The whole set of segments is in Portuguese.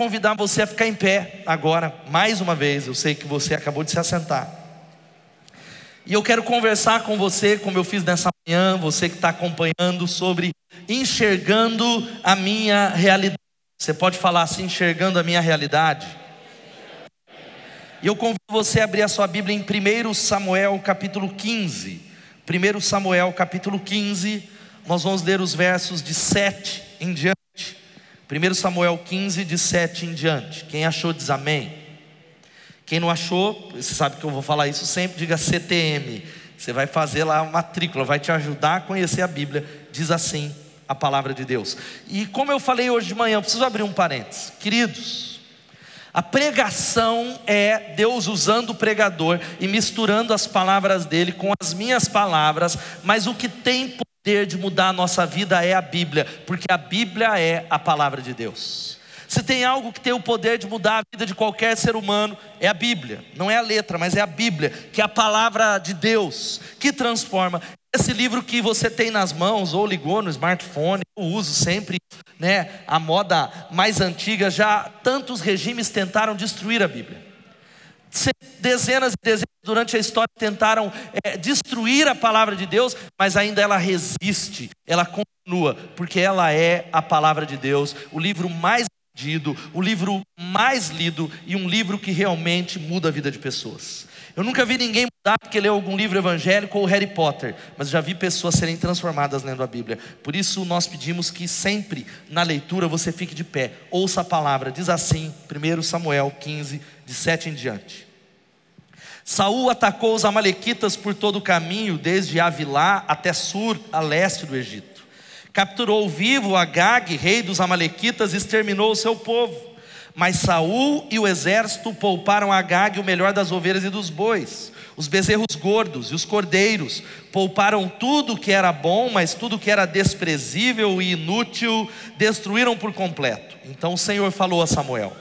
Convidar você a ficar em pé agora, mais uma vez. Eu sei que você acabou de se assentar. E eu quero conversar com você, como eu fiz nessa manhã, você que está acompanhando, sobre enxergando a minha realidade. Você pode falar assim, enxergando a minha realidade? E eu convido você a abrir a sua Bíblia em 1 Samuel capítulo 15. 1 Samuel capítulo 15, nós vamos ler os versos de 7 em diante. 1 Samuel 15, de 7 em diante. Quem achou, diz amém. Quem não achou, você sabe que eu vou falar isso sempre, diga CTM. Você vai fazer lá a matrícula, vai te ajudar a conhecer a Bíblia. Diz assim a palavra de Deus. E como eu falei hoje de manhã, preciso abrir um parênteses. Queridos, a pregação é Deus usando o pregador e misturando as palavras dele com as minhas palavras, mas o que tem poder de mudar a nossa vida é a Bíblia, porque a Bíblia é a palavra de Deus. Se tem algo que tem o poder de mudar a vida de qualquer ser humano, é a Bíblia. Não é a letra, mas é a Bíblia, que é a palavra de Deus, que transforma. Esse livro que você tem nas mãos, ou ligou no smartphone, eu uso sempre, né? A moda mais antiga, já tantos regimes tentaram destruir a Bíblia. Dezenas e dezenas durante a história tentaram é, destruir a palavra de Deus, mas ainda ela resiste, ela continua, porque ela é a palavra de Deus, o livro mais vendido, o livro mais lido e um livro que realmente muda a vida de pessoas. Eu nunca vi ninguém mudar porque leu algum livro evangélico ou Harry Potter, mas já vi pessoas serem transformadas lendo a Bíblia. Por isso nós pedimos que sempre na leitura você fique de pé, ouça a palavra. Diz assim, 1 Samuel 15, de 7 em diante. Saul atacou os amalequitas por todo o caminho, desde Avilá até Sur, a leste do Egito. Capturou vivo Agag, rei dos amalequitas, e exterminou o seu povo. Mas Saul e o exército pouparam Agag o melhor das ovelhas e dos bois, os bezerros gordos e os cordeiros. Pouparam tudo que era bom, mas tudo que era desprezível e inútil destruíram por completo. Então o Senhor falou a Samuel: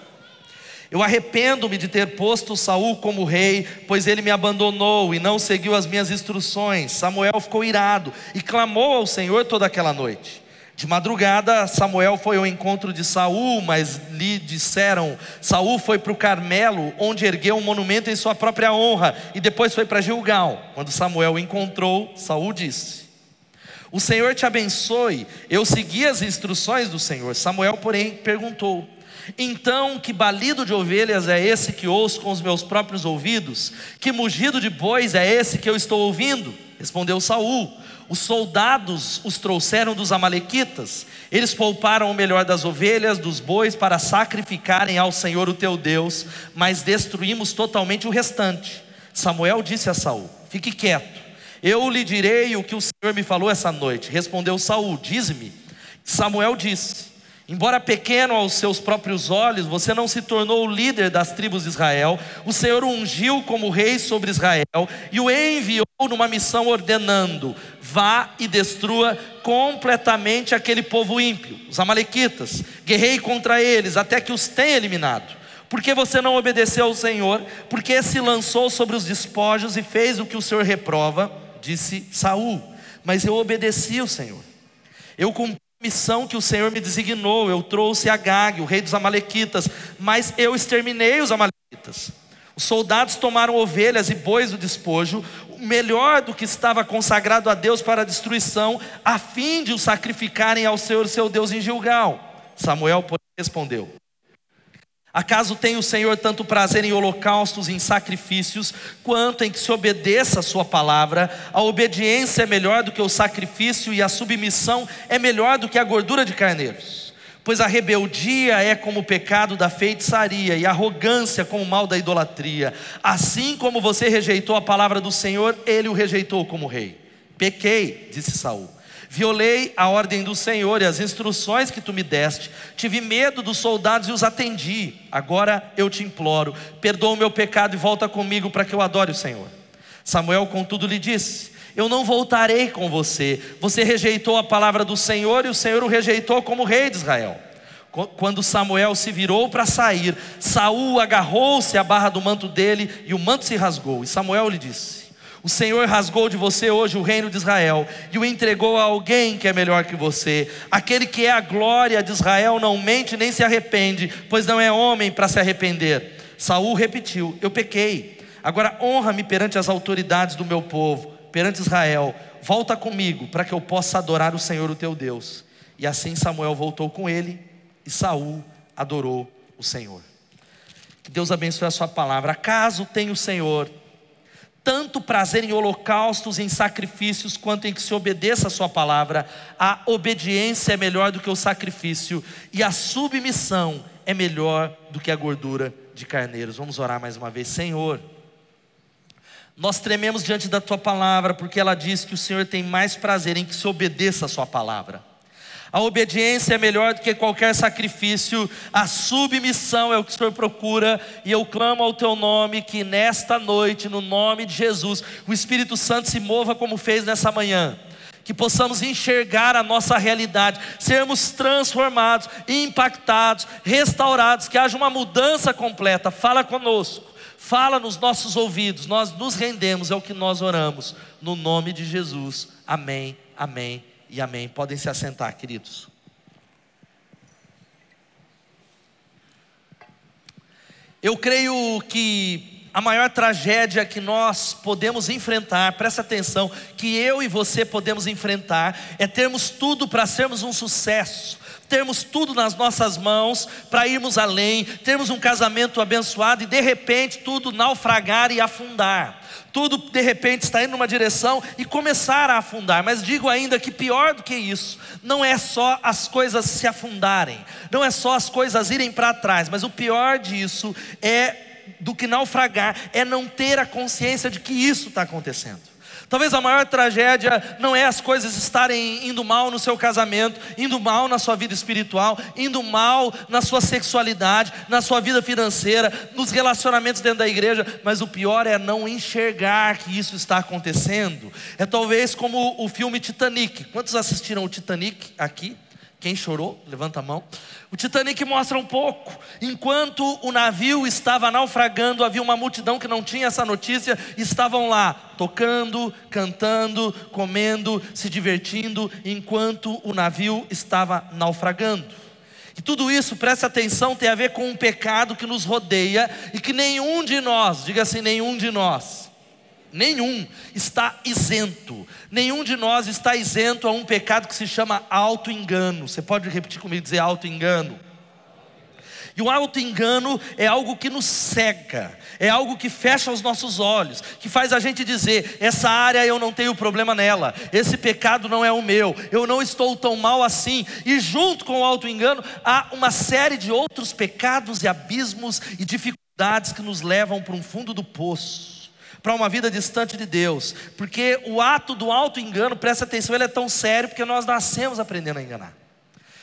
eu arrependo-me de ter posto Saul como rei, pois ele me abandonou e não seguiu as minhas instruções. Samuel ficou irado e clamou ao Senhor toda aquela noite. De madrugada, Samuel foi ao encontro de Saul, mas lhe disseram: Saul foi para o Carmelo, onde ergueu um monumento em sua própria honra, e depois foi para Gilgal. Quando Samuel o encontrou, Saul disse: O Senhor te abençoe. Eu segui as instruções do Senhor. Samuel, porém, perguntou: então, que balido de ovelhas é esse que ouço com os meus próprios ouvidos? Que mugido de bois é esse que eu estou ouvindo? Respondeu Saul. Os soldados os trouxeram dos amalequitas. Eles pouparam o melhor das ovelhas, dos bois para sacrificarem ao Senhor o teu Deus, mas destruímos totalmente o restante. Samuel disse a Saul: Fique quieto. Eu lhe direi o que o Senhor me falou essa noite. Respondeu Saul: Diz-me. Samuel disse: Embora pequeno aos seus próprios olhos, você não se tornou o líder das tribos de Israel. O Senhor o ungiu como rei sobre Israel e o enviou numa missão ordenando: vá e destrua completamente aquele povo ímpio, os amalequitas. Guerrei contra eles até que os tenha eliminado. Porque você não obedeceu ao Senhor, porque se lançou sobre os despojos e fez o que o Senhor reprova, disse Saul. Mas eu obedeci ao Senhor. Eu cumpri missão que o Senhor me designou. Eu trouxe Agag, o rei dos Amalequitas, mas eu exterminei os Amalequitas. Os soldados tomaram ovelhas e bois do despojo, o melhor do que estava consagrado a Deus para a destruição, a fim de o sacrificarem ao Senhor, seu Deus, em Gilgal. Samuel, porém, respondeu: Acaso tem o Senhor tanto prazer em holocaustos e em sacrifícios, quanto em que se obedeça a Sua palavra? A obediência é melhor do que o sacrifício, e a submissão é melhor do que a gordura de carneiros. Pois a rebeldia é como o pecado da feitiçaria, e a arrogância como o mal da idolatria. Assim como você rejeitou a palavra do Senhor, ele o rejeitou como rei. Pequei, disse Saul Violei a ordem do Senhor e as instruções que tu me deste. Tive medo dos soldados e os atendi. Agora eu te imploro, perdoa o meu pecado e volta comigo para que eu adore o Senhor. Samuel, contudo, lhe disse: Eu não voltarei com você. Você rejeitou a palavra do Senhor e o Senhor o rejeitou como rei de Israel. Quando Samuel se virou para sair, Saul agarrou-se à barra do manto dele e o manto se rasgou. E Samuel lhe disse: O Senhor rasgou de você hoje o reino de Israel e o entregou a alguém que é melhor que você. Aquele que é a glória de Israel não mente nem se arrepende, pois não é homem para se arrepender. Saul repetiu: Eu pequei. Agora honra-me perante as autoridades do meu povo, perante Israel. Volta comigo para que eu possa adorar o Senhor, o teu Deus. E assim Samuel voltou com ele e Saul adorou o Senhor. Que Deus abençoe a sua palavra. Acaso tem o Senhor tanto prazer em holocaustos em sacrifícios, quanto em que se obedeça a Sua palavra. A obediência é melhor do que o sacrifício, e a submissão é melhor do que a gordura de carneiros. Vamos orar mais uma vez, Senhor. Nós trememos diante da Tua palavra, porque ela diz que o Senhor tem mais prazer em que se obedeça a Sua palavra. A obediência é melhor do que qualquer sacrifício, a submissão é o que o Senhor procura, e eu clamo ao Teu nome que nesta noite, no nome de Jesus, o Espírito Santo se mova como fez nessa manhã. Que possamos enxergar a nossa realidade, sermos transformados, impactados, restaurados, que haja uma mudança completa. Fala conosco, fala nos nossos ouvidos, nós nos rendemos, é o que nós oramos, no nome de Jesus. Amém, amém e amém. Podem se assentar, queridos. Eu creio que a maior tragédia que nós podemos enfrentar, presta atenção, que eu e você podemos enfrentar, é termos tudo para sermos um sucesso, termos tudo nas nossas mãos para irmos além, termos um casamento abençoado e de repente tudo naufragar e afundar tudo de repente está indo numa direção e começar a afundar. Mas digo ainda que pior do que isso, não é só as coisas se afundarem, não é só as coisas irem para trás, mas o pior disso é do que naufragar, é não ter a consciência de que isso está acontecendo. Talvez a maior tragédia não é as coisas estarem indo mal no seu casamento, indo mal na sua vida espiritual, indo mal na sua sexualidade, na sua vida financeira, nos relacionamentos dentro da igreja, mas o pior é não enxergar que isso está acontecendo. É talvez como o filme Titanic. Quantos assistiram o Titanic aqui? Quem chorou? Levanta a mão. O Titanic mostra um pouco. Enquanto o navio estava naufragando, havia uma multidão que não tinha essa notícia, estavam lá tocando, cantando, comendo, se divertindo, enquanto o navio estava naufragando. E tudo isso, preste atenção, tem a ver com um pecado que nos rodeia e que nenhum de nós, diga assim, nenhum de nós, nenhum está isento. Nenhum de nós está isento a um pecado que se chama auto-engano. Você pode repetir comigo dizer auto-engano? E o auto-engano é algo que nos cega, é algo que fecha os nossos olhos, que faz a gente dizer: essa área eu não tenho problema nela, esse pecado não é o meu, eu não estou tão mal assim. E junto com o auto-engano há uma série de outros pecados e abismos e dificuldades que nos levam para um fundo do poço para uma vida distante de Deus, porque o ato do auto-engano, presta atenção, ele é tão sério porque nós nascemos aprendendo a enganar.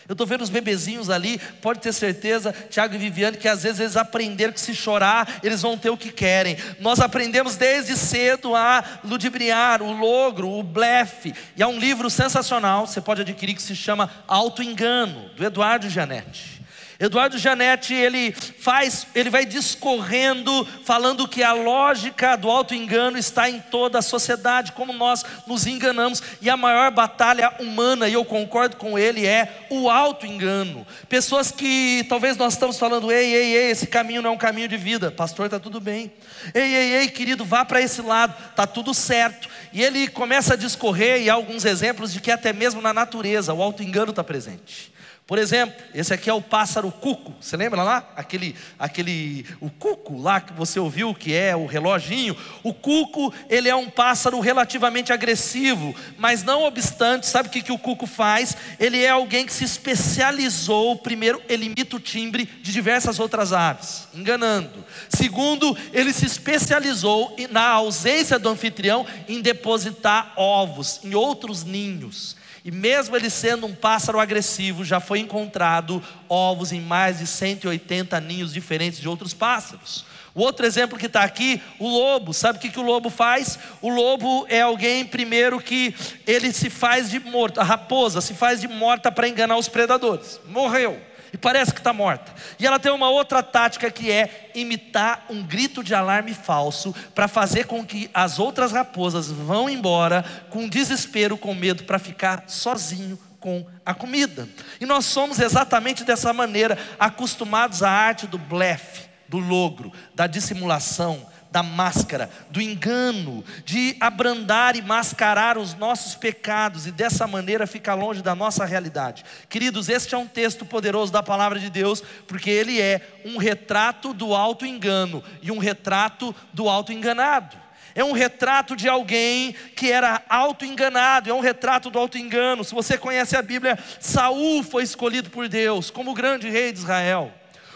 Eu estou vendo os bebezinhos ali, pode ter certeza, Tiago e Viviane, que às vezes eles aprenderam que se chorar, eles vão ter o que querem. Nós aprendemos desde cedo a ludibriar, o logro, o blefe. E há um livro sensacional, você pode adquirir, que se chama Auto-engano, do Eduardo Janete. Eduardo Janetti, ele faz, ele vai discorrendo, falando que a lógica do auto-engano está em toda a sociedade, como nós nos enganamos, e a maior batalha humana, e eu concordo com ele, é o auto-engano. Pessoas que talvez nós estamos falando, ei, ei, ei, esse caminho não é um caminho de vida, pastor, está tudo bem. Ei, ei, ei, querido, vá para esse lado, está tudo certo. E ele começa a discorrer, e há alguns exemplos de que até mesmo na natureza o auto-engano está presente. Por exemplo, esse aqui é o pássaro cuco. Você lembra lá? Aquele, aquele, o cuco lá que você ouviu, que é o reloginho. O cuco, ele é um pássaro relativamente agressivo, mas não obstante, sabe o que, que o cuco faz? Ele é alguém que se especializou. Primeiro, ele imita o timbre de diversas outras aves, enganando. Segundo, ele se especializou na ausência do anfitrião em depositar ovos em outros ninhos. E mesmo ele sendo um pássaro agressivo, já foi encontrado ovos em mais de 180 ninhos diferentes de outros pássaros. O outro exemplo que está aqui, o lobo. Sabe o que, que o lobo faz? O lobo é alguém, primeiro, que ele se faz de morto. A raposa se faz de morta para enganar os predadores. Morreu. E parece que está morta. E ela tem uma outra tática que é imitar um grito de alarme falso para fazer com que as outras raposas vão embora com desespero, com medo, para ficar sozinho com a comida. E nós somos exatamente dessa maneira, acostumados à arte do blefe, do logro, da dissimulação, da máscara, do engano, de abrandar e mascarar os nossos pecados e dessa maneira ficar longe da nossa realidade. Queridos, este é um texto poderoso da palavra de Deus, porque ele é um retrato do auto-engano e um retrato do auto-enganado. É um retrato de alguém que era auto-enganado, é um retrato do auto-engano. Se você conhece a Bíblia, Saul foi escolhido por Deus como grande rei de Israel.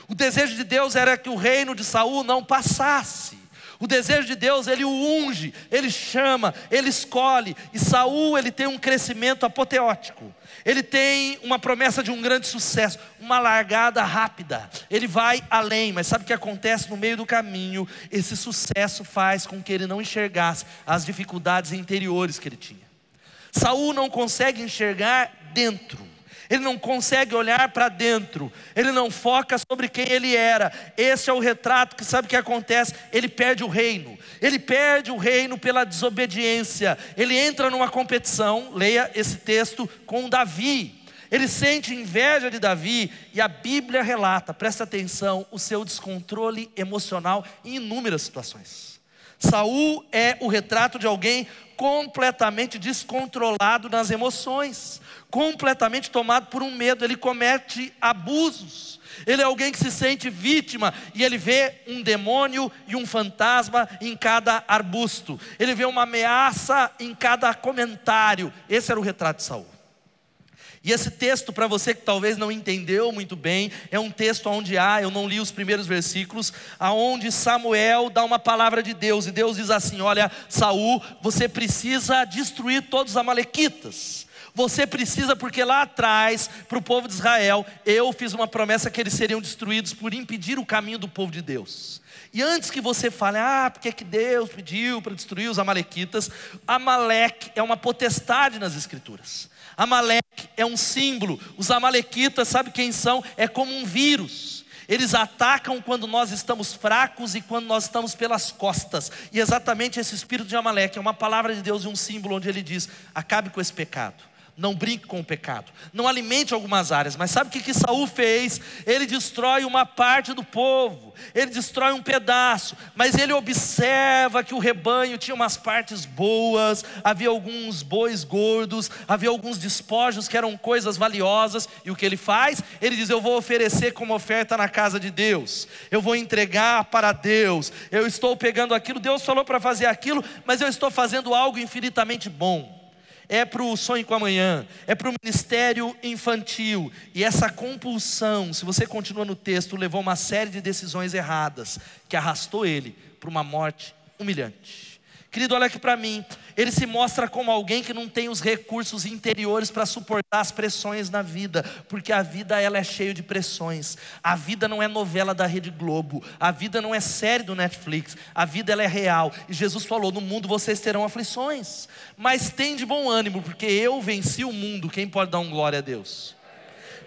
O desejo de Deus era que o reino de Saul não passasse. O desejo de Deus, ele o unge, ele chama, ele escolhe. E Saul, ele tem um crescimento apoteótico. Ele tem uma promessa de um grande sucesso, uma largada rápida. Ele vai além, mas sabe o que acontece no meio do caminho? Esse sucesso faz com que ele não enxergasse as dificuldades interiores que ele tinha. Saul não consegue enxergar dentro ele não consegue olhar para dentro, ele não foca sobre quem ele era. Esse é o retrato que sabe o que acontece? Ele perde o reino, ele perde o reino pela desobediência. Ele entra numa competição, leia esse texto, com Davi. Ele sente inveja de Davi e a Bíblia relata, presta atenção, o seu descontrole emocional em inúmeras situações. Saul é o retrato de alguém completamente descontrolado nas emoções completamente tomado por um medo, ele comete abusos. Ele é alguém que se sente vítima e ele vê um demônio e um fantasma em cada arbusto. Ele vê uma ameaça em cada comentário. Esse era o retrato de Saul. E esse texto, para você que talvez não entendeu muito bem, é um texto onde há, eu não li os primeiros versículos, aonde Samuel dá uma palavra de Deus, e Deus diz assim: Olha, Saul, você precisa destruir todos os amalequitas. Você precisa, porque lá atrás, para o povo de Israel, eu fiz uma promessa que eles seriam destruídos por impedir o caminho do povo de Deus. E antes que você fale, ah, porque que Deus pediu para destruir os Amalequitas, Amaleque é uma potestade nas Escrituras. Amaleque é um símbolo. Os Amalequitas, sabe quem são? É como um vírus. Eles atacam quando nós estamos fracos e quando nós estamos pelas costas. E exatamente esse espírito de Amaleque é uma palavra de Deus e um símbolo onde ele diz: acabe com esse pecado. Não brinque com o pecado. Não alimente algumas áreas. Mas sabe o que, que Saul fez? Ele destrói uma parte do povo. Ele destrói um pedaço. Mas ele observa que o rebanho tinha umas partes boas. Havia alguns bois gordos. Havia alguns despojos que eram coisas valiosas. E o que ele faz? Ele diz: Eu vou oferecer como oferta na casa de Deus. Eu vou entregar para Deus. Eu estou pegando aquilo. Deus falou para fazer aquilo. Mas eu estou fazendo algo infinitamente bom é para o sonho com amanhã, é para o ministério infantil. E essa compulsão, se você continua no texto, levou uma série de decisões erradas que arrastou ele para uma morte humilhante. Querido, olha aqui para mim. Ele se mostra como alguém que não tem os recursos interiores para suportar as pressões na vida, porque a vida ela é cheia de pressões. A vida não é novela da Rede Globo, a vida não é série do Netflix, a vida ela é real. E Jesus falou: "No mundo vocês terão aflições, mas tem de bom ânimo, porque eu venci o mundo". Quem pode dar um glória a Deus?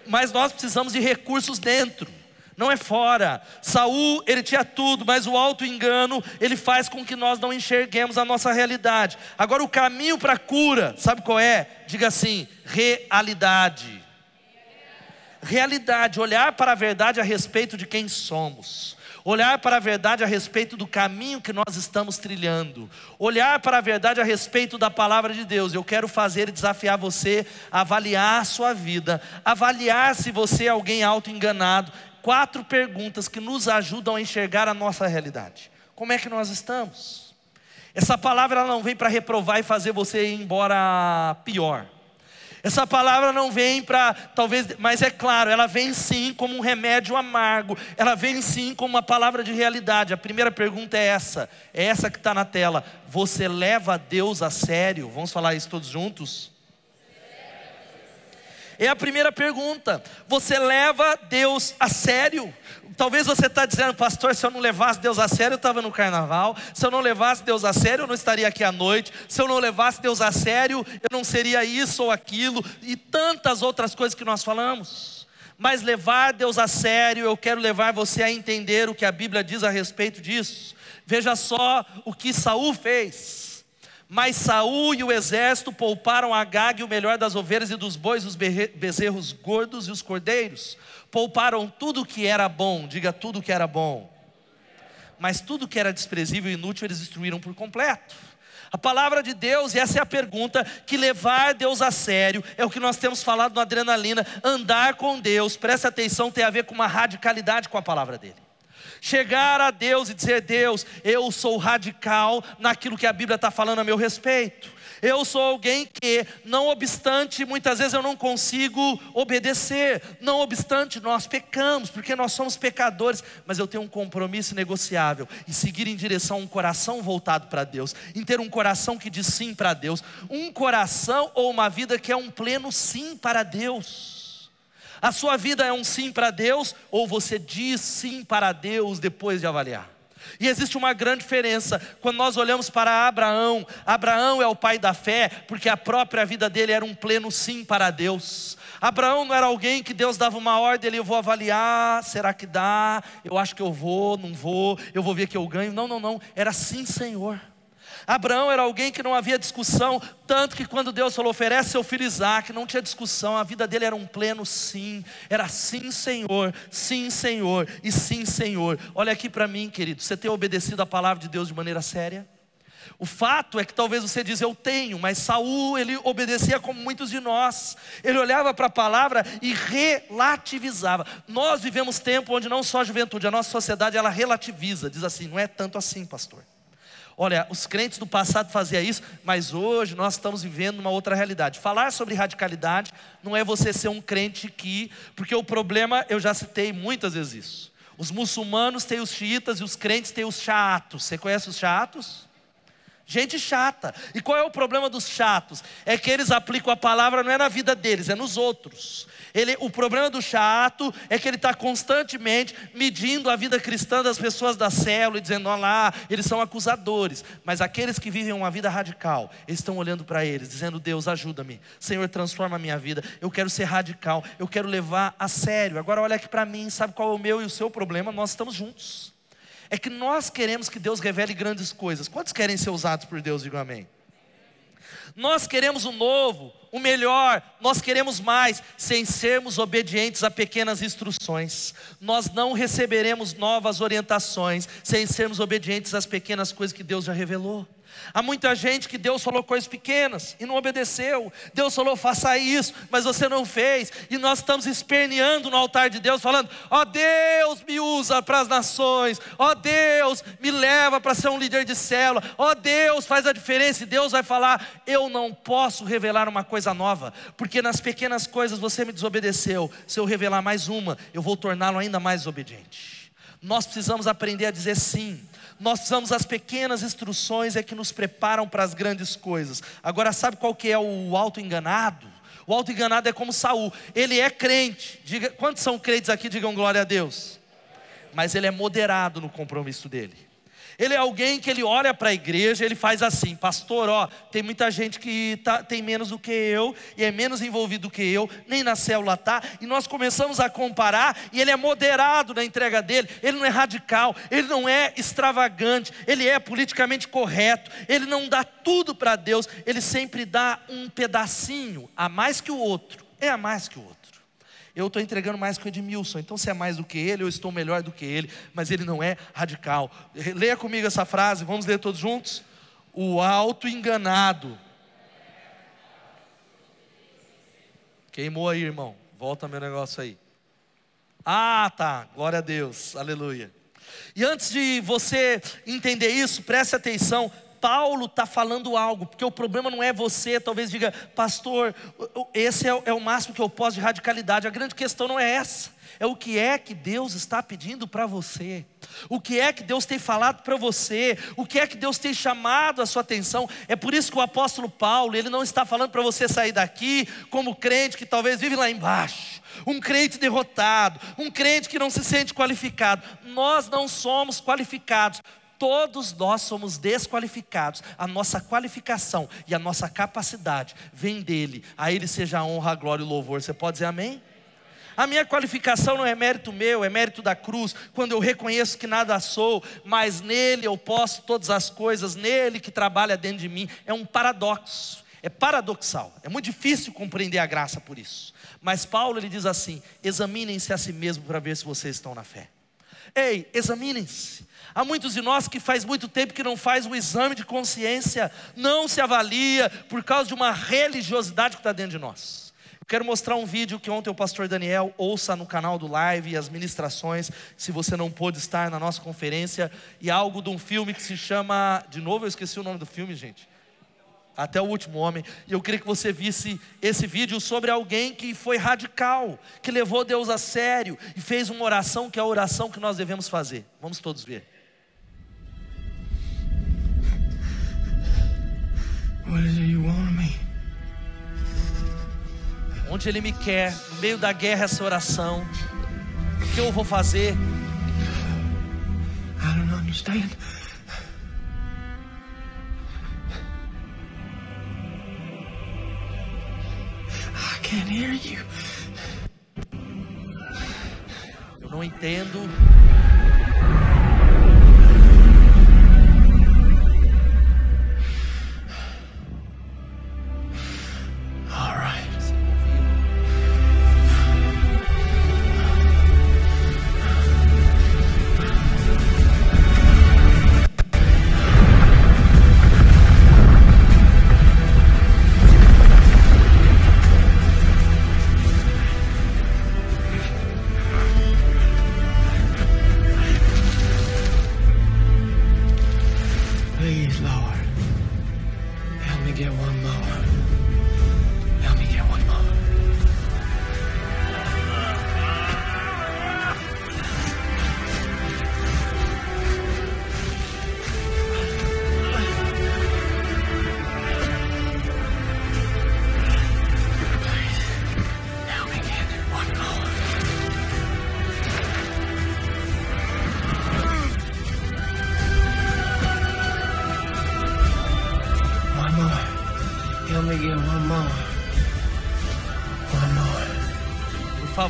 Mas nós precisamos de recursos dentro não é fora. Saul, ele tinha tudo, mas o alto engano, ele faz com que nós não enxerguemos a nossa realidade. Agora o caminho para a cura, sabe qual é? Diga assim: realidade. Realidade, olhar para a verdade a respeito de quem somos olhar para a verdade a respeito do caminho que nós estamos trilhando, olhar para a verdade a respeito da palavra de Deus. Eu quero fazer e desafiar você a avaliar a sua vida, avaliar se você é alguém auto-enganado quatro perguntas que nos ajudam a enxergar a nossa realidade. Como é que nós estamos? Essa palavra ela não vem para reprovar e fazer você ir embora pior. Essa palavra não vem para, talvez, mas é claro, ela vem sim como um remédio amargo, ela vem sim como uma palavra de realidade. A primeira pergunta é essa, é essa que está na tela. Você leva Deus a sério? Vamos falar isso todos juntos? É a primeira pergunta. Você leva Deus a sério? Talvez você está dizendo, pastor, se eu não levasse Deus a sério, eu estava no carnaval. Se eu não levasse Deus a sério, eu não estaria aqui à noite. Se eu não levasse Deus a sério, eu não seria isso ou aquilo. E tantas outras coisas que nós falamos. Mas levar Deus a sério, eu quero levar você a entender o que a Bíblia diz a respeito disso. Veja só o que Saul fez. Mas Saul e o exército pouparam a Gag o melhor das ovelhas e dos bois, os bezerros gordos e os cordeiros. Pouparam tudo o que era bom, diga tudo o que era bom. Mas tudo que era desprezível e inútil eles destruíram por completo. A palavra de Deus, e essa é a pergunta, que levar Deus a sério, é o que nós temos falado no Adrenalina. Andar com Deus, presta atenção, tem a ver com uma radicalidade com a palavra dele. Chegar a Deus e dizer: Deus, eu sou radical naquilo que a Bíblia está falando a meu respeito. Eu sou alguém que, não obstante, muitas vezes eu não consigo obedecer, não obstante, nós pecamos, porque nós somos pecadores, mas eu tenho um compromisso negociável em seguir em direção a um coração voltado para Deus, em ter um coração que diz sim para Deus, um coração ou uma vida que é um pleno sim para Deus. A sua vida é um sim para Deus, ou você diz sim para Deus depois de avaliar? E existe uma grande diferença quando nós olhamos para Abraão. Abraão é o pai da fé, porque a própria vida dele era um pleno sim para Deus. Abraão não era alguém que Deus dava uma ordem, ele eu vou avaliar, será que dá? Eu acho que eu vou, não vou, eu vou ver que eu ganho. Não, não, não. Era sim, Senhor. Abraão era alguém que não havia discussão, tanto que quando Deus falou, oferece seu filho Isaac, não tinha discussão, a vida dele era um pleno sim, era sim, Senhor, sim, Senhor, e sim, Senhor. Olha aqui para mim, querido, você tem obedecido a palavra de Deus de maneira séria? O fato é que talvez você diz eu tenho, mas Saul ele obedecia como muitos de nós. Ele olhava para a palavra e relativizava. Nós vivemos tempo onde não só a juventude, a nossa sociedade ela relativiza, diz assim, não é tanto assim, pastor. Olha, os crentes do passado faziam isso, mas hoje nós estamos vivendo uma outra realidade. Falar sobre radicalidade não é você ser um crente que, porque o problema, eu já citei muitas vezes isso. Os muçulmanos têm os xiitas e os crentes têm os chatos. Você conhece os chatos? Gente chata. E qual é o problema dos chatos? É que eles aplicam a palavra não é na vida deles, é nos outros. Ele, o problema do chato é que ele está constantemente medindo a vida cristã das pessoas da célula e dizendo, olha lá, eles são acusadores. Mas aqueles que vivem uma vida radical, eles estão olhando para eles, dizendo, Deus, ajuda-me. Senhor, transforma a minha vida. Eu quero ser radical, eu quero levar a sério. Agora olha aqui para mim, sabe qual é o meu e o seu problema? Nós estamos juntos. É que nós queremos que Deus revele grandes coisas. Quantos querem ser usados por Deus? Digam amém. Nós queremos o novo, o melhor, nós queremos mais, sem sermos obedientes a pequenas instruções. Nós não receberemos novas orientações sem sermos obedientes às pequenas coisas que Deus já revelou. Há muita gente que Deus falou coisas pequenas e não obedeceu. Deus falou, faça isso, mas você não fez. E nós estamos esperneando no altar de Deus, falando: Ó oh, Deus, me usa para as nações. Ó oh, Deus, me leva para ser um líder de célula. Ó oh, Deus, faz a diferença. E Deus vai falar: Eu não posso revelar uma coisa nova, porque nas pequenas coisas você me desobedeceu. Se eu revelar mais uma, eu vou torná-lo ainda mais obediente. Nós precisamos aprender a dizer sim nós precisamos as pequenas instruções é que nos preparam para as grandes coisas. Agora sabe qual que é o auto enganado? O auto enganado é como Saul. Ele é crente. Diga, quantos são crentes aqui? Digam glória a Deus. Mas ele é moderado no compromisso dele. Ele é alguém que ele olha para a igreja, ele faz assim, pastor, ó, tem muita gente que tá, tem menos do que eu e é menos envolvido do que eu, nem na célula tá, e nós começamos a comparar e ele é moderado na entrega dele, ele não é radical, ele não é extravagante, ele é politicamente correto, ele não dá tudo para Deus, ele sempre dá um pedacinho a mais que o outro, é a mais que o outro eu estou entregando mais que o Edmilson, então se é mais do que ele, eu estou melhor do que ele, mas ele não é radical. Leia comigo essa frase, vamos ler todos juntos? O auto-enganado. Queimou aí, irmão. Volta meu negócio aí. Ah, tá. Glória a Deus. Aleluia. E antes de você entender isso, preste atenção. Paulo está falando algo, porque o problema não é você, talvez diga, pastor, esse é, é o máximo que eu posso de radicalidade. A grande questão não é essa, é o que é que Deus está pedindo para você, o que é que Deus tem falado para você, o que é que Deus tem chamado a sua atenção. É por isso que o apóstolo Paulo, ele não está falando para você sair daqui como crente que talvez vive lá embaixo um crente derrotado, um crente que não se sente qualificado. Nós não somos qualificados Todos nós somos desqualificados. A nossa qualificação e a nossa capacidade vem dele. A ele seja a honra, a glória e o louvor. Você pode dizer amém? A minha qualificação não é mérito meu, é mérito da cruz, quando eu reconheço que nada sou, mas nele eu posso todas as coisas, nele que trabalha dentro de mim. É um paradoxo, é paradoxal, é muito difícil compreender a graça por isso. Mas Paulo ele diz assim: examinem-se a si mesmo para ver se vocês estão na fé. Ei, examinem-se. Há muitos de nós que faz muito tempo que não faz o exame de consciência, não se avalia por causa de uma religiosidade que está dentro de nós. Eu quero mostrar um vídeo que ontem o pastor Daniel ouça no canal do Live e as ministrações, se você não pôde estar na nossa conferência, e algo de um filme que se chama, de novo eu esqueci o nome do filme, gente até o último homem. E eu queria que você visse esse vídeo sobre alguém que foi radical, que levou Deus a sério e fez uma oração que é a oração que nós devemos fazer. Vamos todos ver. Onde Ele me quer, no meio da guerra, essa oração. O que eu vou fazer? I don't understand. Can't hear you. Eu não entendo.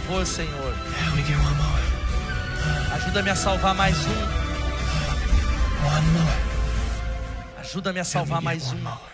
Favor, Senhor. Ajuda-me a salvar mais um. Ajuda-me a salvar mais um.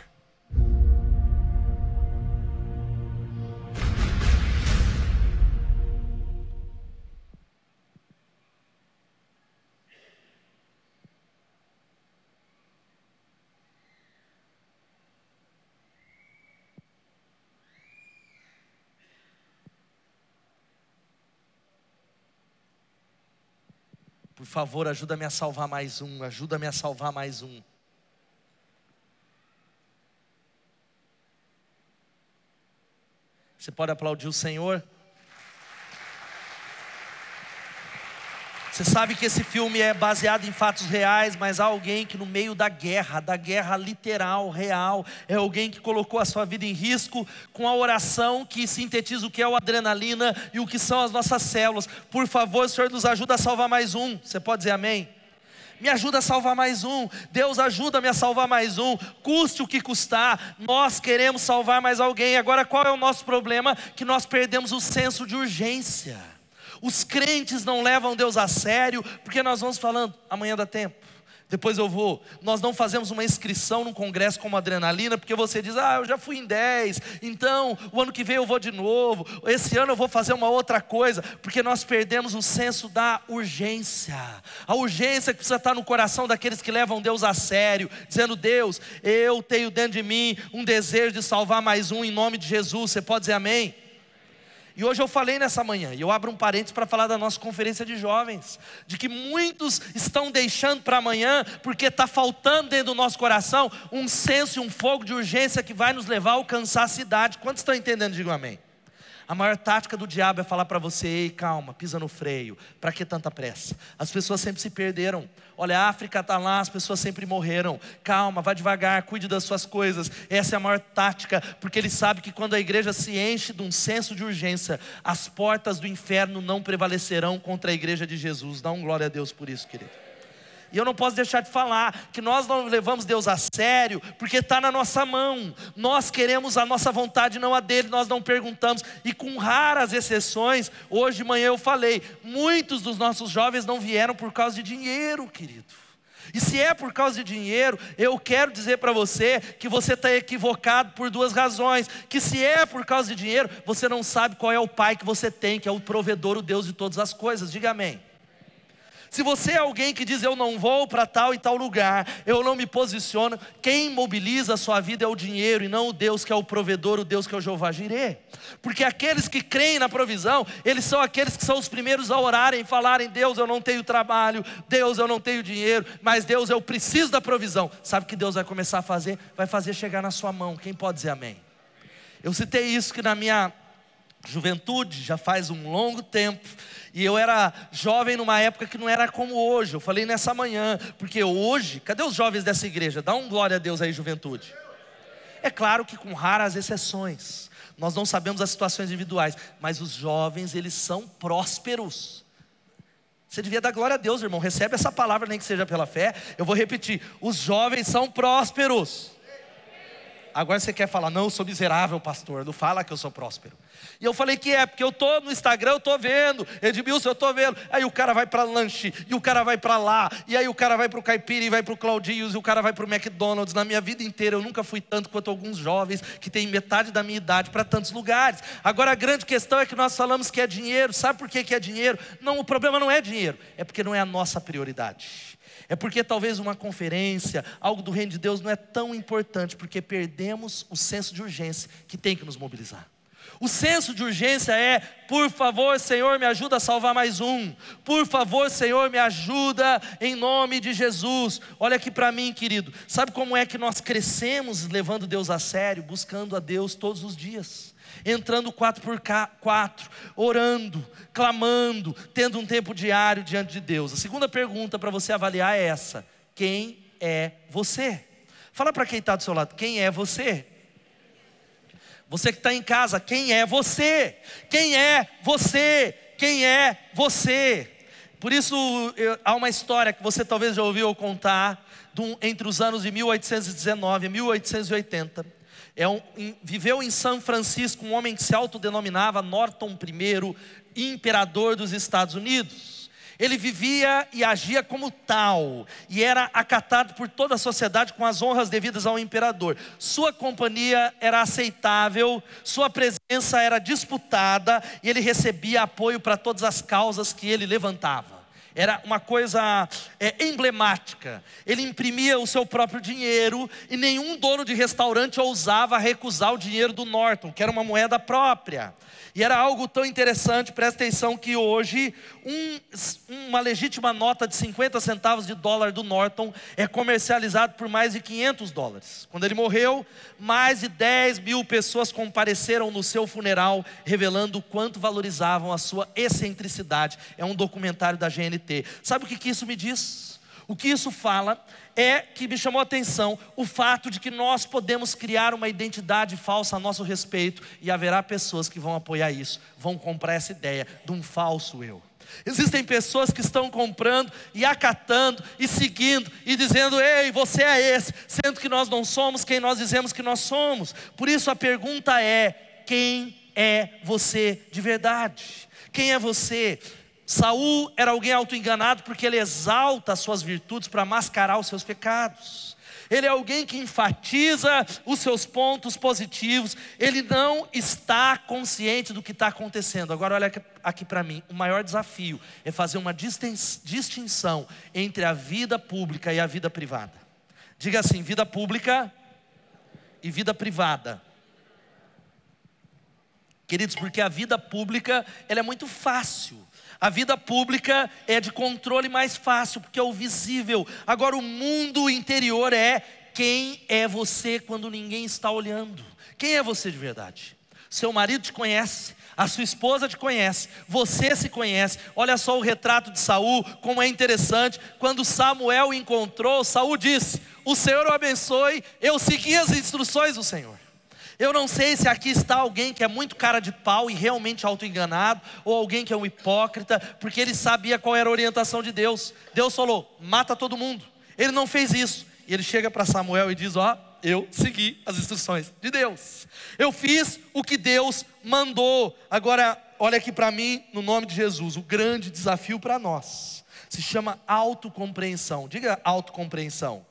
Favor, ajuda-me a salvar mais um, ajuda-me a salvar mais um. Você pode aplaudir o Senhor? Você sabe que esse filme é baseado em fatos reais, mas há alguém que no meio da guerra, da guerra literal, real, é alguém que colocou a sua vida em risco com a oração que sintetiza o que é o adrenalina e o que são as nossas células. Por favor, Senhor, nos ajuda a salvar mais um. Você pode dizer amém? me ajuda a salvar mais um. Deus ajuda-me a salvar mais um. Custe o que custar, nós queremos salvar mais alguém. Agora, qual é o nosso problema? Que nós perdemos o senso de urgência. Os crentes não levam Deus a sério, porque nós vamos falando, amanhã dá tempo. Depois eu vou. Nós não fazemos uma inscrição num congresso como adrenalina, porque você diz, ah, eu já fui em 10, então o ano que vem eu vou de novo, esse ano eu vou fazer uma outra coisa, porque nós perdemos o senso da urgência. A urgência que precisa estar no coração daqueles que levam Deus a sério, dizendo: Deus, eu tenho dentro de mim um desejo de salvar mais um em nome de Jesus. Você pode dizer amém? E hoje eu falei nessa manhã, e eu abro um parênteses para falar da nossa conferência de jovens, de que muitos estão deixando para amanhã, porque está faltando dentro do nosso coração um senso e um fogo de urgência que vai nos levar a alcançar a cidade. Quantos estão entendendo? Digam amém. A maior tática do diabo é falar para você: Ei, calma, pisa no freio, para que tanta pressa? As pessoas sempre se perderam. Olha, a África está lá, as pessoas sempre morreram. Calma, vá devagar, cuide das suas coisas. Essa é a maior tática, porque ele sabe que quando a igreja se enche de um senso de urgência, as portas do inferno não prevalecerão contra a igreja de Jesus. Dá um glória a Deus por isso, querido. E eu não posso deixar de falar que nós não levamos Deus a sério, porque está na nossa mão. Nós queremos a nossa vontade, não a dele, nós não perguntamos. E com raras exceções, hoje de manhã eu falei: muitos dos nossos jovens não vieram por causa de dinheiro, querido. E se é por causa de dinheiro, eu quero dizer para você que você está equivocado por duas razões. Que se é por causa de dinheiro, você não sabe qual é o pai que você tem, que é o provedor, o Deus de todas as coisas. Diga amém. Se você é alguém que diz eu não vou para tal e tal lugar, eu não me posiciono, quem mobiliza a sua vida é o dinheiro e não o Deus que é o provedor, o Deus que é o Jeová Jirê. Porque aqueles que creem na provisão, eles são aqueles que são os primeiros a orarem falarem: Deus, eu não tenho trabalho, Deus, eu não tenho dinheiro, mas Deus, eu preciso da provisão. Sabe o que Deus vai começar a fazer? Vai fazer chegar na sua mão. Quem pode dizer amém? Eu citei isso que na minha juventude, já faz um longo tempo, e eu era jovem numa época que não era como hoje. Eu falei nessa manhã, porque hoje, cadê os jovens dessa igreja? Dá um glória a Deus aí, juventude. É claro que com raras exceções. Nós não sabemos as situações individuais, mas os jovens, eles são prósperos. Você devia dar glória a Deus, irmão. Recebe essa palavra, nem que seja pela fé. Eu vou repetir: os jovens são prósperos. Agora você quer falar, não, eu sou miserável, pastor. Não fala que eu sou próspero. E eu falei que é, porque eu estou no Instagram, eu estou vendo, Edmilson, eu estou vendo. Aí o cara vai para lanche, e o cara vai para lá, e aí o cara vai para o Caipira, e vai para o Claudinhos, e o cara vai para o McDonald's. Na minha vida inteira eu nunca fui tanto quanto alguns jovens que têm metade da minha idade para tantos lugares. Agora a grande questão é que nós falamos que é dinheiro. Sabe por que, que é dinheiro? Não, o problema não é dinheiro, é porque não é a nossa prioridade. É porque talvez uma conferência, algo do reino de Deus não é tão importante, porque perdemos o senso de urgência que tem que nos mobilizar. O senso de urgência é: por favor, Senhor, me ajuda a salvar mais um. Por favor, Senhor, me ajuda em nome de Jesus. Olha aqui para mim, querido. Sabe como é que nós crescemos levando Deus a sério, buscando a Deus todos os dias? Entrando quatro por quatro, orando, clamando, tendo um tempo diário diante de Deus. A segunda pergunta para você avaliar é essa: quem é você? Fala para quem está do seu lado, quem é você? Você que está em casa, quem é você? Quem é você? Quem é você? Por isso, eu, há uma história que você talvez já ouviu contar, entre os anos de 1819 e 1880. É um, um, viveu em São Francisco um homem que se autodenominava Norton I, imperador dos Estados Unidos. Ele vivia e agia como tal, e era acatado por toda a sociedade com as honras devidas ao imperador. Sua companhia era aceitável, sua presença era disputada, e ele recebia apoio para todas as causas que ele levantava era uma coisa é, emblemática. Ele imprimia o seu próprio dinheiro e nenhum dono de restaurante ousava recusar o dinheiro do Norton, que era uma moeda própria. E era algo tão interessante, presta atenção, que hoje um, uma legítima nota de 50 centavos de dólar do Norton é comercializado por mais de 500 dólares. Quando ele morreu, mais de 10 mil pessoas compareceram no seu funeral, revelando o quanto valorizavam a sua excentricidade. É um documentário da GNT. Sabe o que, que isso me diz? O que isso fala é que me chamou a atenção o fato de que nós podemos criar uma identidade falsa a nosso respeito e haverá pessoas que vão apoiar isso, vão comprar essa ideia de um falso eu. Existem pessoas que estão comprando e acatando e seguindo e dizendo: Ei, você é esse, sendo que nós não somos quem nós dizemos que nós somos. Por isso a pergunta é: quem é você de verdade? Quem é você? Saul era alguém autoenganado porque ele exalta as suas virtudes para mascarar os seus pecados. Ele é alguém que enfatiza os seus pontos positivos, ele não está consciente do que está acontecendo. Agora, olha aqui, para mim: o maior desafio é fazer uma distinção entre a vida pública e a vida privada. Diga assim: vida pública e vida privada. Queridos, porque a vida pública ela é muito fácil. A vida pública é de controle mais fácil, porque é o visível. Agora, o mundo interior é quem é você quando ninguém está olhando. Quem é você de verdade? Seu marido te conhece, a sua esposa te conhece, você se conhece. Olha só o retrato de Saul, como é interessante. Quando Samuel encontrou, Saul disse: "O Senhor o abençoe, eu segui as instruções do Senhor". Eu não sei se aqui está alguém que é muito cara de pau e realmente auto-enganado, ou alguém que é um hipócrita, porque ele sabia qual era a orientação de Deus. Deus falou: mata todo mundo. Ele não fez isso. E ele chega para Samuel e diz: Ó, eu segui as instruções de Deus. Eu fiz o que Deus mandou. Agora, olha aqui para mim, no nome de Jesus, o grande desafio para nós se chama autocompreensão. Diga autocompreensão.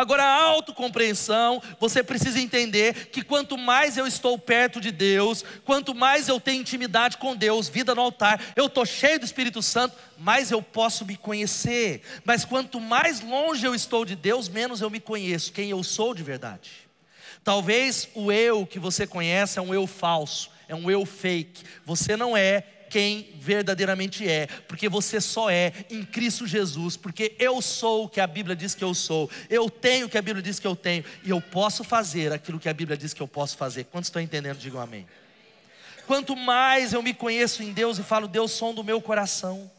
Agora, a autocompreensão, você precisa entender que quanto mais eu estou perto de Deus, quanto mais eu tenho intimidade com Deus, vida no altar, eu estou cheio do Espírito Santo, mais eu posso me conhecer. Mas quanto mais longe eu estou de Deus, menos eu me conheço, quem eu sou de verdade. Talvez o eu que você conhece é um eu falso, é um eu fake. Você não é quem verdadeiramente é, porque você só é em Cristo Jesus, porque eu sou o que a Bíblia diz que eu sou, eu tenho o que a Bíblia diz que eu tenho, e eu posso fazer aquilo que a Bíblia diz que eu posso fazer. Quantos estão entendendo? Digam amém. Quanto mais eu me conheço em Deus e falo, Deus, som do meu coração.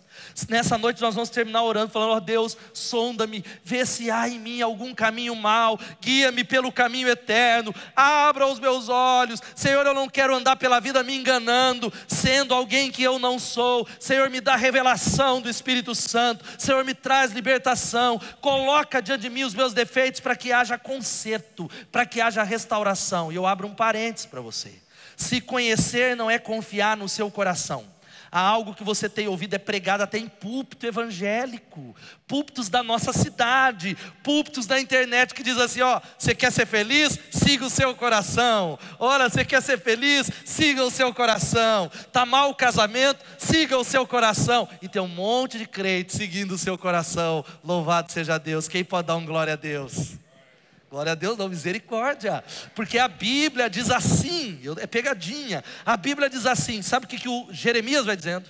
Nessa noite nós vamos terminar orando, falando: Ó oh Deus, sonda-me, vê se há em mim algum caminho mal, guia-me pelo caminho eterno, abra os meus olhos. Senhor, eu não quero andar pela vida me enganando, sendo alguém que eu não sou. Senhor, me dá revelação do Espírito Santo. Senhor, me traz libertação. Coloca diante de mim os meus defeitos para que haja conserto, para que haja restauração. E eu abro um parênteses para você. Se conhecer não é confiar no seu coração Há algo que você tem ouvido é pregado até em púlpito evangélico, púlpitos da nossa cidade, púlpitos da internet que diz assim: ó, você quer ser feliz? Siga o seu coração. Ora, você quer ser feliz? Siga o seu coração. Tá mal o casamento? Siga o seu coração. E tem um monte de crente seguindo o seu coração. Louvado seja Deus. Quem pode dar um glória a Deus? Glória a Deus, não, misericórdia. Porque a Bíblia diz assim, é pegadinha. A Bíblia diz assim, sabe o que, que o Jeremias vai dizendo?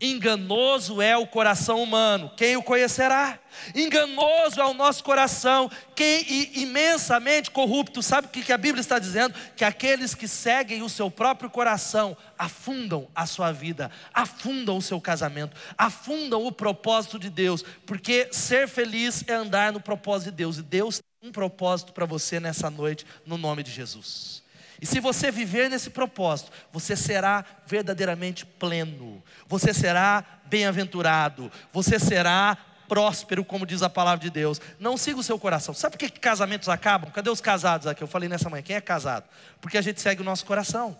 Enganoso é o coração humano, quem o conhecerá? Enganoso é o nosso coração, quem imensamente corrupto. Sabe o que a Bíblia está dizendo? Que aqueles que seguem o seu próprio coração afundam a sua vida, afundam o seu casamento, afundam o propósito de Deus, porque ser feliz é andar no propósito de Deus, e Deus um propósito para você nessa noite, no nome de Jesus. E se você viver nesse propósito, você será verdadeiramente pleno, você será bem-aventurado, você será próspero, como diz a palavra de Deus. Não siga o seu coração. Sabe por que casamentos acabam? Cadê os casados aqui? Eu falei nessa manhã, quem é casado? Porque a gente segue o nosso coração.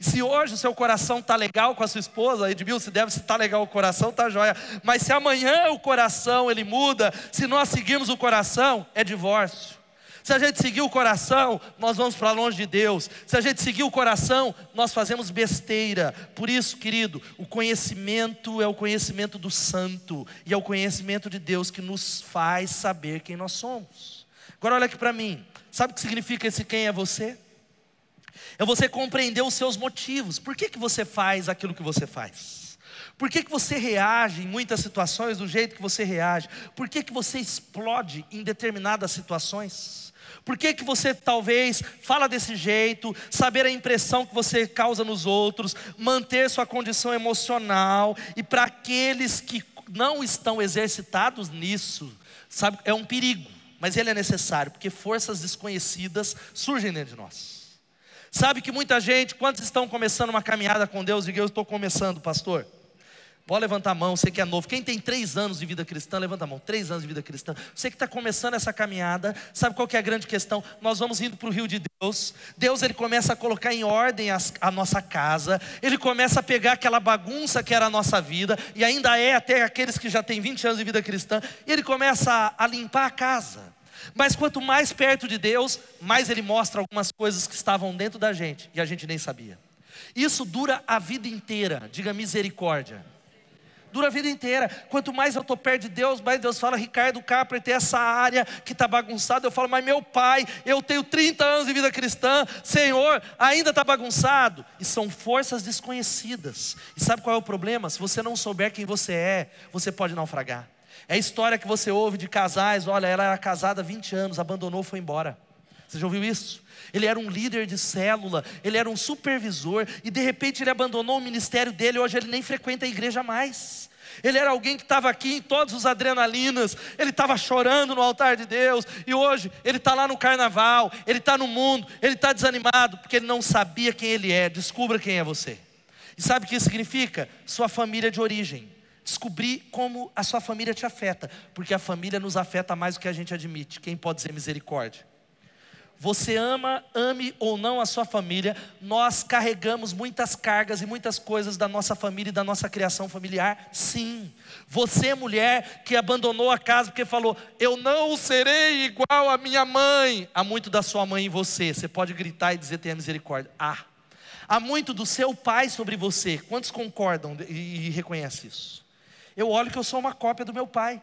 Se hoje o seu coração está legal com a sua esposa, Edmil, se deve, se está legal o coração, está jóia. Mas se amanhã o coração ele muda, se nós seguirmos o coração, é divórcio. Se a gente seguir o coração, nós vamos para longe de Deus. Se a gente seguir o coração, nós fazemos besteira. Por isso, querido, o conhecimento é o conhecimento do santo e é o conhecimento de Deus que nos faz saber quem nós somos. Agora olha aqui para mim. Sabe o que significa esse quem é você? É você compreender os seus motivos. Por que, que você faz aquilo que você faz? Por que, que você reage em muitas situações do jeito que você reage? Por que, que você explode em determinadas situações? Por que, que você talvez fala desse jeito, saber a impressão que você causa nos outros, manter sua condição emocional, e para aqueles que não estão exercitados nisso, sabe, é um perigo, mas ele é necessário, porque forças desconhecidas surgem dentro de nós. Sabe que muita gente, quantos estão começando uma caminhada com Deus, diga eu estou começando, pastor. Pode levantar a mão, você que é novo. Quem tem três anos de vida cristã, levanta a mão. Três anos de vida cristã. Você que está começando essa caminhada, sabe qual que é a grande questão? Nós vamos indo para o rio de Deus. Deus ele começa a colocar em ordem as, a nossa casa. Ele começa a pegar aquela bagunça que era a nossa vida e ainda é até aqueles que já têm 20 anos de vida cristã. E ele começa a, a limpar a casa. Mas quanto mais perto de Deus, mais Ele mostra algumas coisas que estavam dentro da gente e a gente nem sabia. Isso dura a vida inteira, diga misericórdia. Dura a vida inteira. Quanto mais eu estou perto de Deus, mais Deus fala, Ricardo Capra, tem essa área que está bagunçada. Eu falo, mas meu pai, eu tenho 30 anos de vida cristã, Senhor, ainda está bagunçado. E são forças desconhecidas. E sabe qual é o problema? Se você não souber quem você é, você pode naufragar. É a história que você ouve de casais, olha, ela era casada há 20 anos, abandonou, foi embora. Você já ouviu isso? Ele era um líder de célula, ele era um supervisor, e de repente ele abandonou o ministério dele, hoje ele nem frequenta a igreja mais. Ele era alguém que estava aqui em todos os adrenalinas, ele estava chorando no altar de Deus, e hoje ele está lá no carnaval, ele está no mundo, ele está desanimado, porque ele não sabia quem ele é. Descubra quem é você. E sabe o que isso significa? Sua família de origem. Descobrir como a sua família te afeta, porque a família nos afeta mais do que a gente admite. Quem pode dizer misericórdia? Você ama, ame ou não a sua família, nós carregamos muitas cargas e muitas coisas da nossa família e da nossa criação familiar, sim. Você, mulher, que abandonou a casa porque falou, eu não serei igual a minha mãe. Há muito da sua mãe em você, você pode gritar e dizer, tenha misericórdia. Ah, há muito do seu pai sobre você. Quantos concordam e reconhecem isso? Eu olho que eu sou uma cópia do meu pai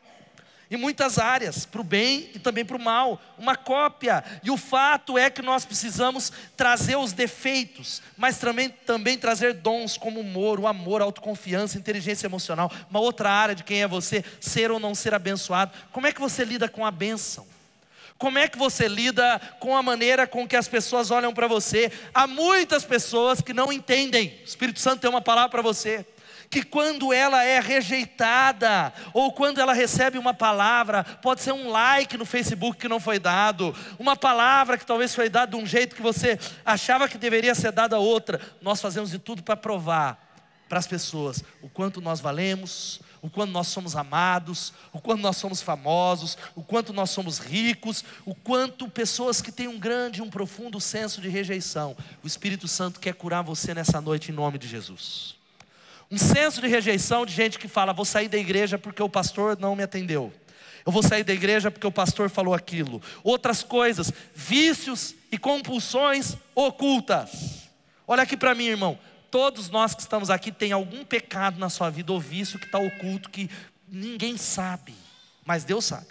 em muitas áreas, para o bem e também para o mal, uma cópia. E o fato é que nós precisamos trazer os defeitos, mas também, também trazer dons como humor, o amor, a autoconfiança, inteligência emocional. Uma outra área de quem é você, ser ou não ser abençoado. Como é que você lida com a bênção? Como é que você lida com a maneira com que as pessoas olham para você? Há muitas pessoas que não entendem. O Espírito Santo tem uma palavra para você que quando ela é rejeitada, ou quando ela recebe uma palavra, pode ser um like no Facebook que não foi dado, uma palavra que talvez foi dada de um jeito que você achava que deveria ser dada outra, nós fazemos de tudo para provar para as pessoas o quanto nós valemos, o quanto nós somos amados, o quanto nós somos famosos, o quanto nós somos ricos, o quanto pessoas que têm um grande, um profundo senso de rejeição. O Espírito Santo quer curar você nessa noite em nome de Jesus. Um senso de rejeição de gente que fala: vou sair da igreja porque o pastor não me atendeu. Eu vou sair da igreja porque o pastor falou aquilo. Outras coisas, vícios e compulsões ocultas. Olha aqui para mim, irmão. Todos nós que estamos aqui tem algum pecado na sua vida ou vício que está oculto que ninguém sabe, mas Deus sabe.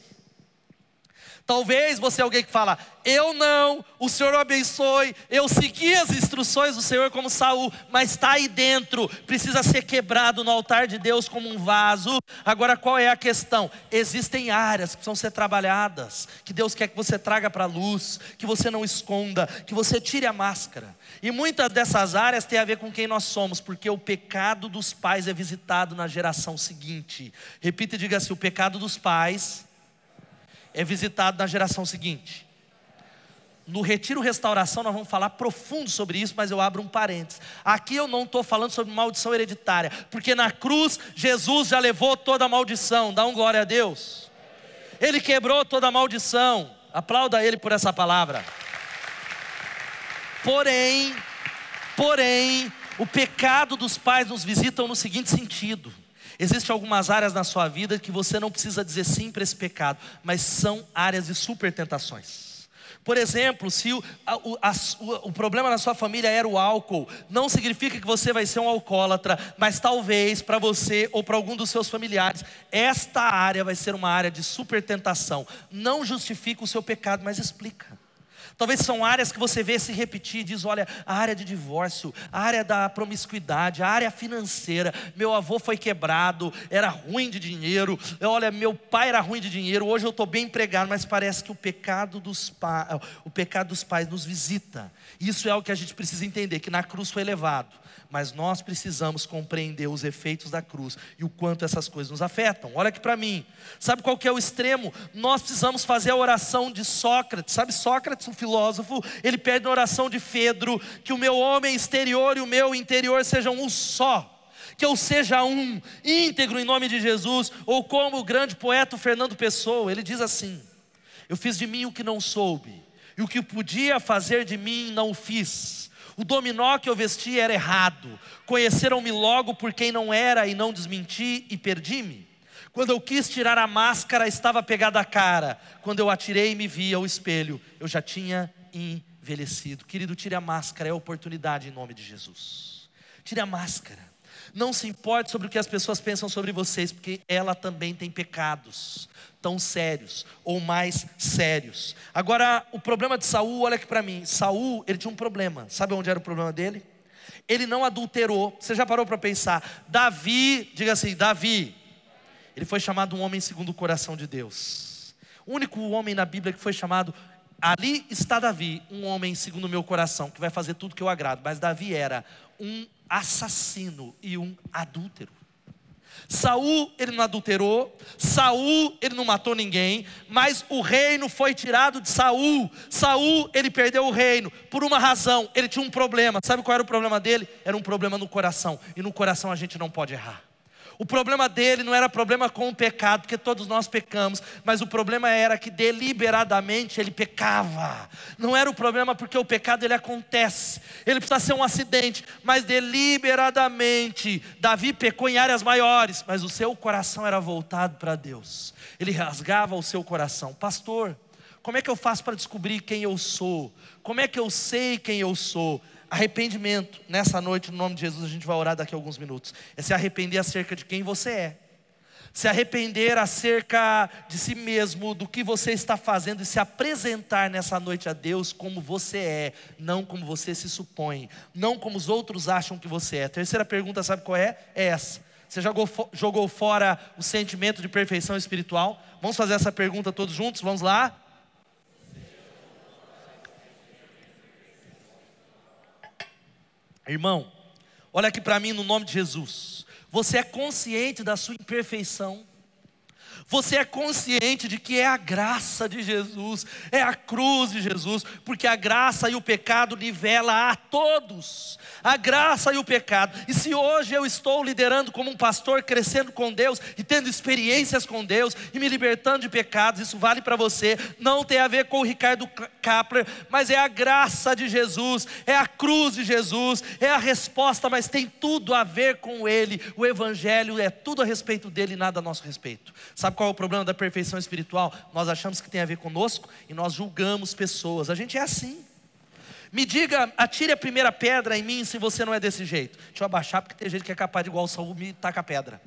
Talvez você é alguém que fala, eu não, o Senhor o abençoe, eu segui as instruções do Senhor como Saul, mas está aí dentro, precisa ser quebrado no altar de Deus como um vaso. Agora qual é a questão? Existem áreas que precisam ser trabalhadas, que Deus quer que você traga para a luz, que você não esconda, que você tire a máscara. E muitas dessas áreas têm a ver com quem nós somos, porque o pecado dos pais é visitado na geração seguinte. Repita e diga assim: o pecado dos pais é visitado na geração seguinte. No Retiro Restauração, nós vamos falar profundo sobre isso, mas eu abro um parênteses. Aqui eu não estou falando sobre maldição hereditária, porque na cruz Jesus já levou toda a maldição. Dá um glória a Deus. Ele quebrou toda a maldição. Aplauda ele por essa palavra. Porém, porém, o pecado dos pais nos visitam no seguinte sentido Existem algumas áreas na sua vida que você não precisa dizer sim para esse pecado, mas são áreas de super tentações. Por exemplo, se o, o, a, o, problema na sua família era o álcool, não significa que você vai ser um alcoólatra, mas talvez para você ou para algum dos seus familiares, esta área vai ser uma área de super tentação. Não justifica o seu pecado, mas explica. Talvez são áreas que você vê se repetir, diz, olha, a área de divórcio, a área da promiscuidade, a área financeira. Meu avô foi quebrado, era ruim de dinheiro. Olha, meu pai era ruim de dinheiro. Hoje eu estou bem empregado, mas parece que o pecado dos pais, o pecado dos pais nos visita. Isso é o que a gente precisa entender, que na cruz foi levado mas nós precisamos compreender os efeitos da cruz e o quanto essas coisas nos afetam. Olha aqui para mim. Sabe qual que é o extremo? Nós precisamos fazer a oração de Sócrates. Sabe Sócrates, um filósofo, ele pede a oração de Fedro que o meu homem exterior e o meu interior sejam um só que eu seja um, íntegro em nome de Jesus, ou como o grande poeta Fernando Pessoa, ele diz assim: Eu fiz de mim o que não soube, e o que podia fazer de mim não fiz. O dominó que eu vesti era errado. Conheceram-me logo por quem não era e não desmenti e perdi-me. Quando eu quis tirar a máscara, estava pegada a cara. Quando eu atirei e me vi ao espelho, eu já tinha envelhecido. Querido, tire a máscara, é oportunidade em nome de Jesus. Tire a máscara. Não se importe sobre o que as pessoas pensam sobre vocês, porque ela também tem pecados tão sérios ou mais sérios. Agora, o problema de Saul, olha aqui para mim. Saul, ele tinha um problema. Sabe onde era o problema dele? Ele não adulterou. Você já parou para pensar? Davi, diga assim, Davi. Ele foi chamado um homem segundo o coração de Deus. O único homem na Bíblia que foi chamado ali está Davi, um homem segundo o meu coração, que vai fazer tudo que eu agrado. Mas Davi era um assassino e um adúltero. Saul ele não adulterou, Saul ele não matou ninguém, mas o reino foi tirado de Saul. Saul ele perdeu o reino por uma razão, ele tinha um problema. Sabe qual era o problema dele? Era um problema no coração, e no coração a gente não pode errar. O problema dele não era problema com o pecado, porque todos nós pecamos, mas o problema era que deliberadamente ele pecava. Não era o problema porque o pecado ele acontece, ele precisa ser um acidente, mas deliberadamente Davi pecou em áreas maiores, mas o seu coração era voltado para Deus. Ele rasgava o seu coração. Pastor, como é que eu faço para descobrir quem eu sou? Como é que eu sei quem eu sou? Arrependimento, nessa noite, no nome de Jesus, a gente vai orar daqui a alguns minutos. É se arrepender acerca de quem você é. Se arrepender acerca de si mesmo, do que você está fazendo e se apresentar nessa noite a Deus como você é, não como você se supõe, não como os outros acham que você é. terceira pergunta, sabe qual é? É essa. Você jogou, jogou fora o sentimento de perfeição espiritual? Vamos fazer essa pergunta todos juntos? Vamos lá? Irmão, olha aqui para mim no nome de Jesus. Você é consciente da sua imperfeição. Você é consciente de que é a graça de Jesus, é a cruz de Jesus, porque a graça e o pecado nivela a todos. A graça e o pecado. E se hoje eu estou liderando como um pastor, crescendo com Deus e tendo experiências com Deus e me libertando de pecados, isso vale para você. Não tem a ver com o Ricardo Kapler, mas é a graça de Jesus, é a cruz de Jesus, é a resposta, mas tem tudo a ver com Ele. O Evangelho é tudo a respeito dele e nada a nosso respeito. Sabe qual é o problema da perfeição espiritual? Nós achamos que tem a ver conosco e nós julgamos pessoas. A gente é assim. Me diga, atire a primeira pedra em mim se você não é desse jeito. Deixa eu abaixar, porque tem gente que é capaz de igual o Saul me taca a pedra.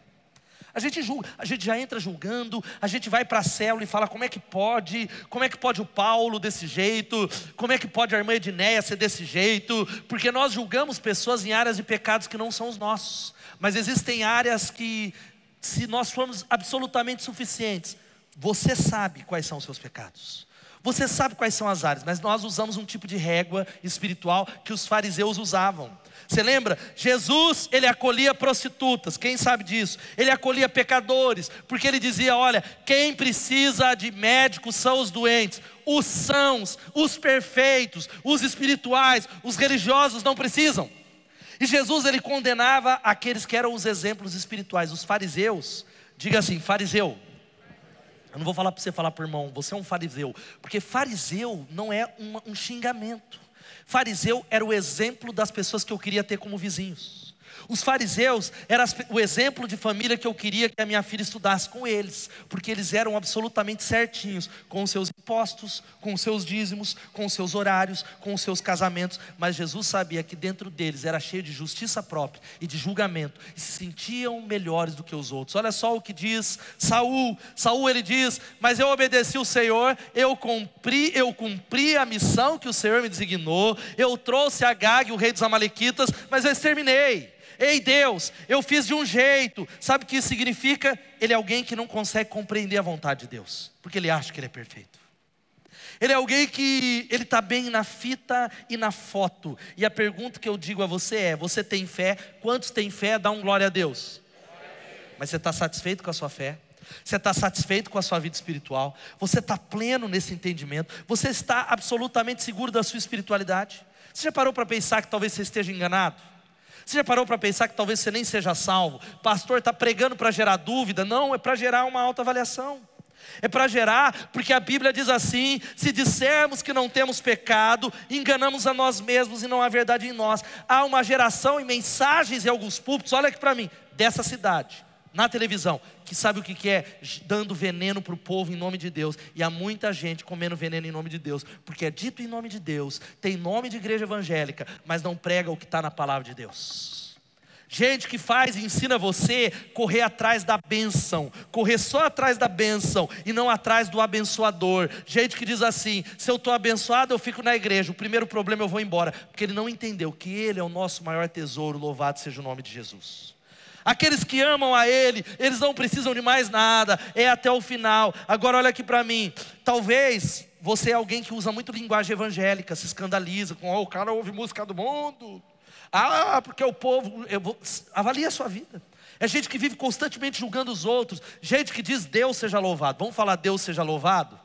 A gente julga, a gente já entra julgando, a gente vai para a célula e fala como é que pode, como é que pode o Paulo desse jeito, como é que pode a irmã Edneia ser desse jeito, porque nós julgamos pessoas em áreas de pecados que não são os nossos, mas existem áreas que se nós formos absolutamente suficientes, você sabe quais são os seus pecados. Você sabe quais são as áreas, mas nós usamos um tipo de régua espiritual que os fariseus usavam. Você lembra? Jesus, ele acolhia prostitutas, quem sabe disso? Ele acolhia pecadores, porque ele dizia: olha, quem precisa de médicos são os doentes, os sãos, os perfeitos, os espirituais, os religiosos não precisam. E Jesus ele condenava aqueles que eram os exemplos espirituais, os fariseus. Diga assim, fariseu. Eu não vou falar para você falar por irmão, você é um fariseu, porque fariseu não é um xingamento. Fariseu era o exemplo das pessoas que eu queria ter como vizinhos. Os fariseus eram o exemplo de família que eu queria que a minha filha estudasse com eles, porque eles eram absolutamente certinhos com os seus impostos, com os seus dízimos, com os seus horários, com os seus casamentos, mas Jesus sabia que dentro deles era cheio de justiça própria e de julgamento, e se sentiam melhores do que os outros. Olha só o que diz Saul. Saul ele diz: "Mas eu obedeci o Senhor, eu cumpri, eu cumpri a missão que o Senhor me designou, eu trouxe a Gag, o rei dos amalequitas, mas eu exterminei. Ei Deus, eu fiz de um jeito. Sabe o que isso significa? Ele é alguém que não consegue compreender a vontade de Deus, porque ele acha que ele é perfeito. Ele é alguém que ele está bem na fita e na foto. E a pergunta que eu digo a você é: você tem fé? Quantos têm fé? Dá um glória a Deus. Mas você está satisfeito com a sua fé? Você está satisfeito com a sua vida espiritual? Você está pleno nesse entendimento? Você está absolutamente seguro da sua espiritualidade? Você já parou para pensar que talvez você esteja enganado? Você já parou para pensar que talvez você nem seja salvo? Pastor está pregando para gerar dúvida? Não, é para gerar uma autoavaliação. É para gerar, porque a Bíblia diz assim: se dissermos que não temos pecado, enganamos a nós mesmos e não há verdade em nós. Há uma geração e mensagens em alguns púlpitos, olha aqui para mim, dessa cidade, na televisão, que sabe o que é dando veneno para o povo em nome de Deus. E há muita gente comendo veneno em nome de Deus, porque é dito em nome de Deus, tem nome de igreja evangélica, mas não prega o que está na palavra de Deus. Gente que faz e ensina você correr atrás da bênção, correr só atrás da bênção e não atrás do abençoador. Gente que diz assim: se eu estou abençoado, eu fico na igreja. O primeiro problema eu vou embora, porque ele não entendeu que ele é o nosso maior tesouro. Louvado seja o nome de Jesus. Aqueles que amam a Ele, eles não precisam de mais nada, é até o final. Agora olha aqui para mim. Talvez você é alguém que usa muito linguagem evangélica, se escandaliza com oh, o cara ouve música do mundo. Ah, porque o povo. Vou, avalie a sua vida. É gente que vive constantemente julgando os outros. Gente que diz Deus seja louvado. Vamos falar Deus seja louvado?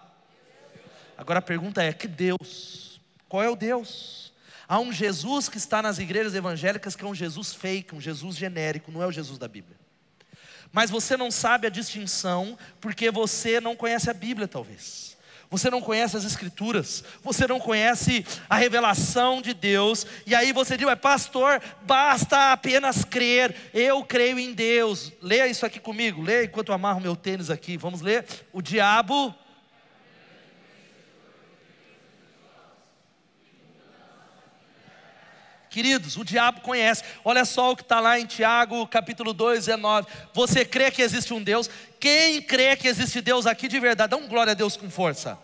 Agora a pergunta é: que Deus? Qual é o Deus? Há um Jesus que está nas igrejas evangélicas que é um Jesus fake, um Jesus genérico, não é o Jesus da Bíblia. Mas você não sabe a distinção porque você não conhece a Bíblia, talvez você não conhece as Escrituras, você não conhece a revelação de Deus, e aí você diz, pastor, basta apenas crer, eu creio em Deus. Leia isso aqui comigo, leia enquanto eu amarro meu tênis aqui, vamos ler. O diabo. Queridos, o diabo conhece. Olha só o que está lá em Tiago, capítulo 2, 19. Você crê que existe um Deus? Quem crê que existe Deus aqui de verdade? Dá um glória a Deus com força.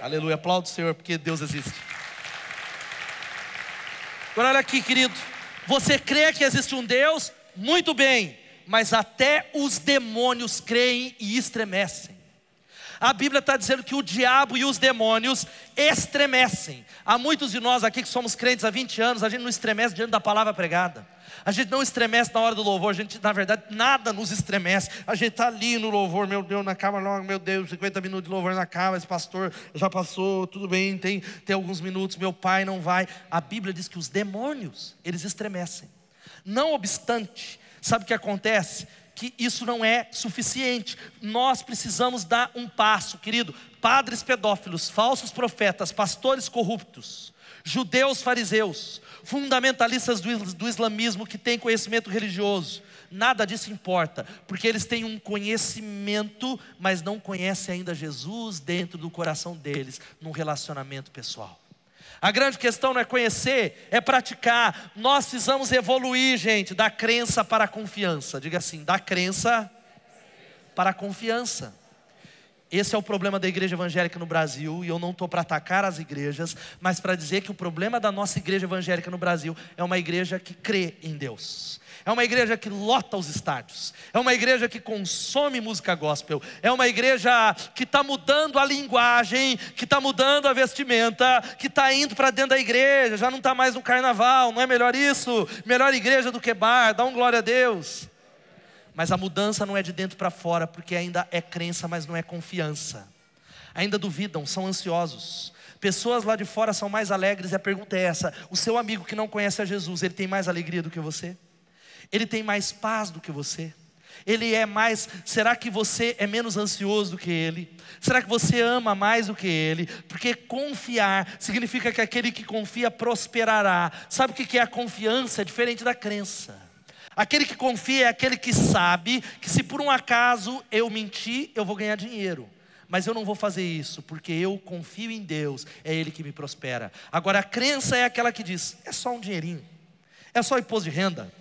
Aleluia, aplaudo o Senhor porque Deus existe. Agora olha aqui, querido. Você crê que existe um Deus? Muito bem, mas até os demônios creem e estremecem. A Bíblia está dizendo que o diabo e os demônios estremecem. Há muitos de nós aqui que somos crentes há 20 anos, a gente não estremece diante da palavra pregada. A gente não estremece na hora do louvor, a gente, na verdade, nada nos estremece. A gente está ali no louvor, meu Deus, na cama, meu Deus, 50 minutos de louvor na cama, esse pastor já passou, tudo bem, tem, tem alguns minutos, meu pai não vai. A Bíblia diz que os demônios, eles estremecem. Não obstante, sabe o que acontece? Que isso não é suficiente. Nós precisamos dar um passo, querido. Padres pedófilos, falsos profetas, pastores corruptos, judeus fariseus, fundamentalistas do, do islamismo que têm conhecimento religioso. Nada disso importa, porque eles têm um conhecimento, mas não conhecem ainda Jesus dentro do coração deles, num relacionamento pessoal. A grande questão não é conhecer, é praticar. Nós precisamos evoluir, gente, da crença para a confiança. Diga assim, da crença para a confiança. Esse é o problema da igreja evangélica no Brasil, e eu não estou para atacar as igrejas, mas para dizer que o problema da nossa igreja evangélica no Brasil é uma igreja que crê em Deus. É uma igreja que lota os estádios, é uma igreja que consome música gospel, é uma igreja que está mudando a linguagem, que está mudando a vestimenta, que está indo para dentro da igreja, já não está mais no carnaval, não é melhor isso? Melhor igreja do que bar, dá um glória a Deus. Mas a mudança não é de dentro para fora, porque ainda é crença, mas não é confiança. Ainda duvidam, são ansiosos. Pessoas lá de fora são mais alegres, e a pergunta é essa: o seu amigo que não conhece a Jesus, ele tem mais alegria do que você? Ele tem mais paz do que você? Ele é mais, será que você é menos ansioso do que ele? Será que você ama mais do que ele? Porque confiar significa que aquele que confia prosperará. Sabe o que é a confiança? É diferente da crença. Aquele que confia é aquele que sabe que se por um acaso eu mentir, eu vou ganhar dinheiro. Mas eu não vou fazer isso, porque eu confio em Deus, é Ele que me prospera. Agora, a crença é aquela que diz: é só um dinheirinho, é só imposto de renda,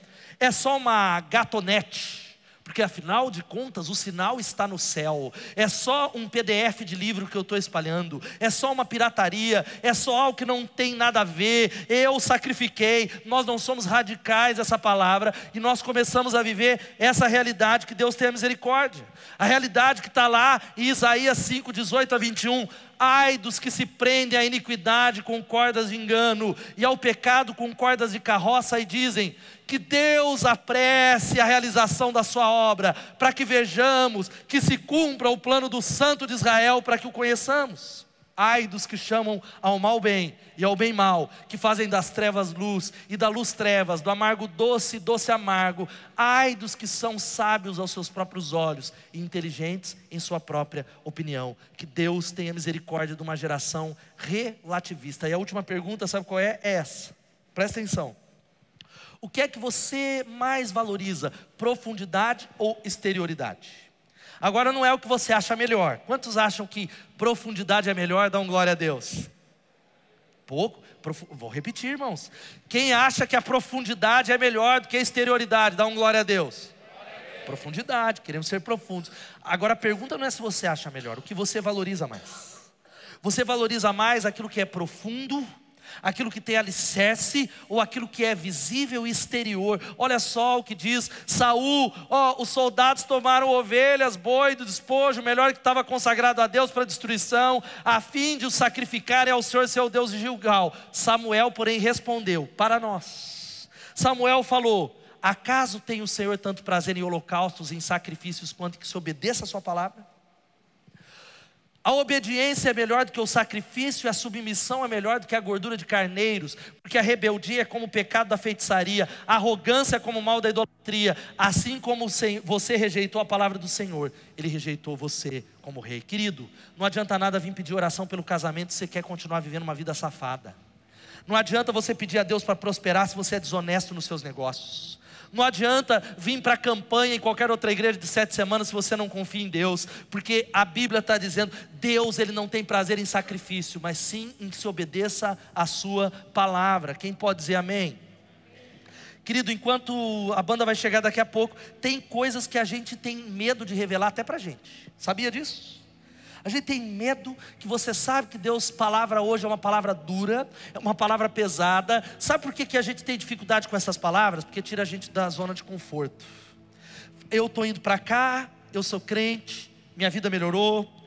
é só uma gatonete, porque afinal de contas o sinal está no céu. É só um PDF de livro que eu estou espalhando, é só uma pirataria, é só algo que não tem nada a ver. Eu sacrifiquei, nós não somos radicais essa palavra e nós começamos a viver essa realidade que Deus tem misericórdia. A realidade que está lá em Isaías 5, 18 a 21. Ai dos que se prendem à iniquidade com cordas de engano e ao pecado com cordas de carroça e dizem: que Deus apresse a realização da sua obra, para que vejamos que se cumpra o plano do Santo de Israel, para que o conheçamos. Ai dos que chamam ao mal bem e ao bem mal, que fazem das trevas luz e da luz trevas, do amargo doce, doce amargo. Ai dos que são sábios aos seus próprios olhos e inteligentes em sua própria opinião. Que Deus tenha misericórdia de uma geração relativista. E a última pergunta, sabe qual é? É essa. Presta atenção. O que é que você mais valoriza? Profundidade ou exterioridade? Agora não é o que você acha melhor. Quantos acham que profundidade é melhor? Dão glória a Deus. Pouco. Vou repetir, irmãos. Quem acha que a profundidade é melhor do que a exterioridade? Dá um glória a Deus. Glória a Deus. Profundidade, queremos ser profundos. Agora a pergunta não é se você acha melhor, o que você valoriza mais. Você valoriza mais aquilo que é profundo aquilo que tem alicerce ou aquilo que é visível e exterior. Olha só o que diz Saul: ó, os soldados tomaram ovelhas, boi do despojo, melhor que estava consagrado a Deus para destruição, a fim de o sacrificarem ao Senhor seu Deus de Gilgal. Samuel, porém, respondeu: Para nós. Samuel falou: Acaso tem o Senhor tanto prazer em holocaustos, em sacrifícios, quanto que se obedeça a sua palavra? A obediência é melhor do que o sacrifício, e a submissão é melhor do que a gordura de carneiros, porque a rebeldia é como o pecado da feitiçaria, a arrogância é como o mal da idolatria. Assim como você rejeitou a palavra do Senhor, Ele rejeitou você como rei. Querido, não adianta nada vir pedir oração pelo casamento se você quer continuar vivendo uma vida safada. Não adianta você pedir a Deus para prosperar se você é desonesto nos seus negócios. Não adianta vir para a campanha em qualquer outra igreja de sete semanas se você não confia em Deus, porque a Bíblia está dizendo: Deus ele não tem prazer em sacrifício, mas sim em que se obedeça a Sua palavra. Quem pode dizer amém? Querido, enquanto a banda vai chegar daqui a pouco, tem coisas que a gente tem medo de revelar até para a gente. Sabia disso? A gente tem medo que você sabe que Deus palavra hoje é uma palavra dura, é uma palavra pesada. Sabe por que, que a gente tem dificuldade com essas palavras? Porque tira a gente da zona de conforto. Eu estou indo para cá, eu sou crente, minha vida melhorou,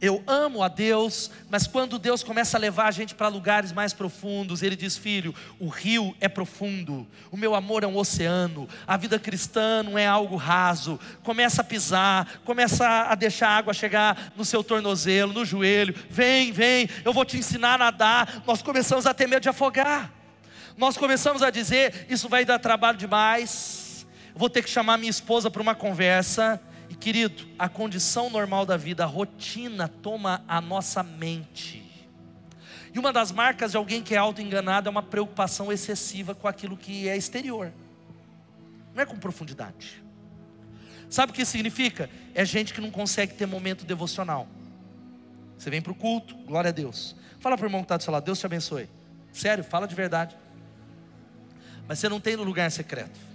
eu amo a Deus, mas quando Deus começa a levar a gente para lugares mais profundos, Ele diz: Filho, o rio é profundo, o meu amor é um oceano, a vida cristã não é algo raso. Começa a pisar, começa a deixar a água chegar no seu tornozelo, no joelho. Vem, vem, eu vou te ensinar a nadar. Nós começamos a ter medo de afogar, nós começamos a dizer: Isso vai dar trabalho demais, vou ter que chamar minha esposa para uma conversa querido, a condição normal da vida, a rotina toma a nossa mente. E uma das marcas de alguém que é auto-enganado é uma preocupação excessiva com aquilo que é exterior, não é com profundidade. Sabe o que significa? É gente que não consegue ter momento devocional. Você vem para o culto, glória a Deus. Fala para o irmão que está do seu lado, Deus te abençoe. Sério, fala de verdade. Mas você não tem no lugar secreto.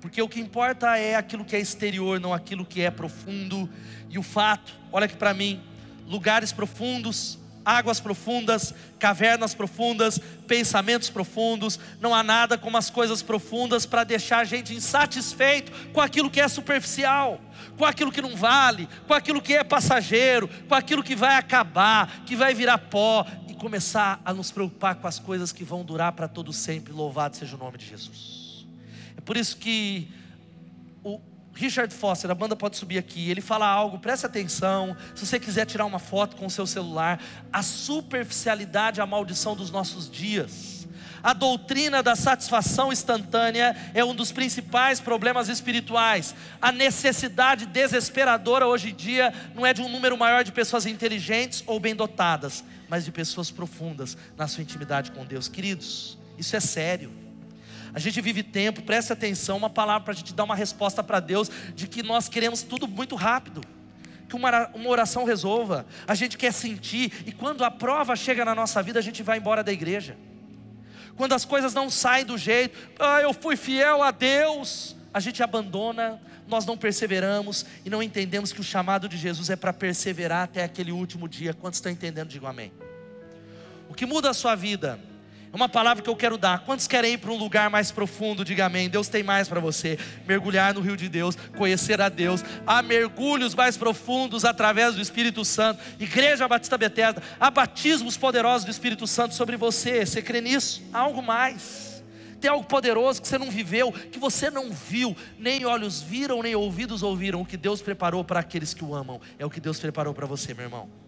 Porque o que importa é aquilo que é exterior, não aquilo que é profundo. E o fato, olha aqui para mim: lugares profundos, águas profundas, cavernas profundas, pensamentos profundos. Não há nada como as coisas profundas para deixar a gente insatisfeito com aquilo que é superficial, com aquilo que não vale, com aquilo que é passageiro, com aquilo que vai acabar, que vai virar pó e começar a nos preocupar com as coisas que vão durar para todo sempre. Louvado seja o nome de Jesus. Por isso que o Richard Foster, a banda pode subir aqui, ele fala algo, preste atenção. Se você quiser tirar uma foto com o seu celular, a superficialidade, a maldição dos nossos dias. A doutrina da satisfação instantânea é um dos principais problemas espirituais. A necessidade desesperadora hoje em dia não é de um número maior de pessoas inteligentes ou bem dotadas, mas de pessoas profundas na sua intimidade com Deus. Queridos, isso é sério. A gente vive tempo, preste atenção, uma palavra para a gente dar uma resposta para Deus de que nós queremos tudo muito rápido. Que uma, uma oração resolva, a gente quer sentir, e quando a prova chega na nossa vida, a gente vai embora da igreja. Quando as coisas não saem do jeito, ah, eu fui fiel a Deus, a gente abandona, nós não perseveramos e não entendemos que o chamado de Jesus é para perseverar até aquele último dia. Quantos estão entendendo? Digam amém. O que muda a sua vida é uma palavra que eu quero dar. Quantos querem ir para um lugar mais profundo? Diga amém. Deus tem mais para você. Mergulhar no rio de Deus, conhecer a Deus. Há mergulhos mais profundos através do Espírito Santo. Igreja Batista Betesda, há batismos poderosos do Espírito Santo sobre você. Você crê nisso? Há algo mais. Tem algo poderoso que você não viveu, que você não viu, nem olhos viram, nem ouvidos ouviram. O que Deus preparou para aqueles que o amam, é o que Deus preparou para você, meu irmão.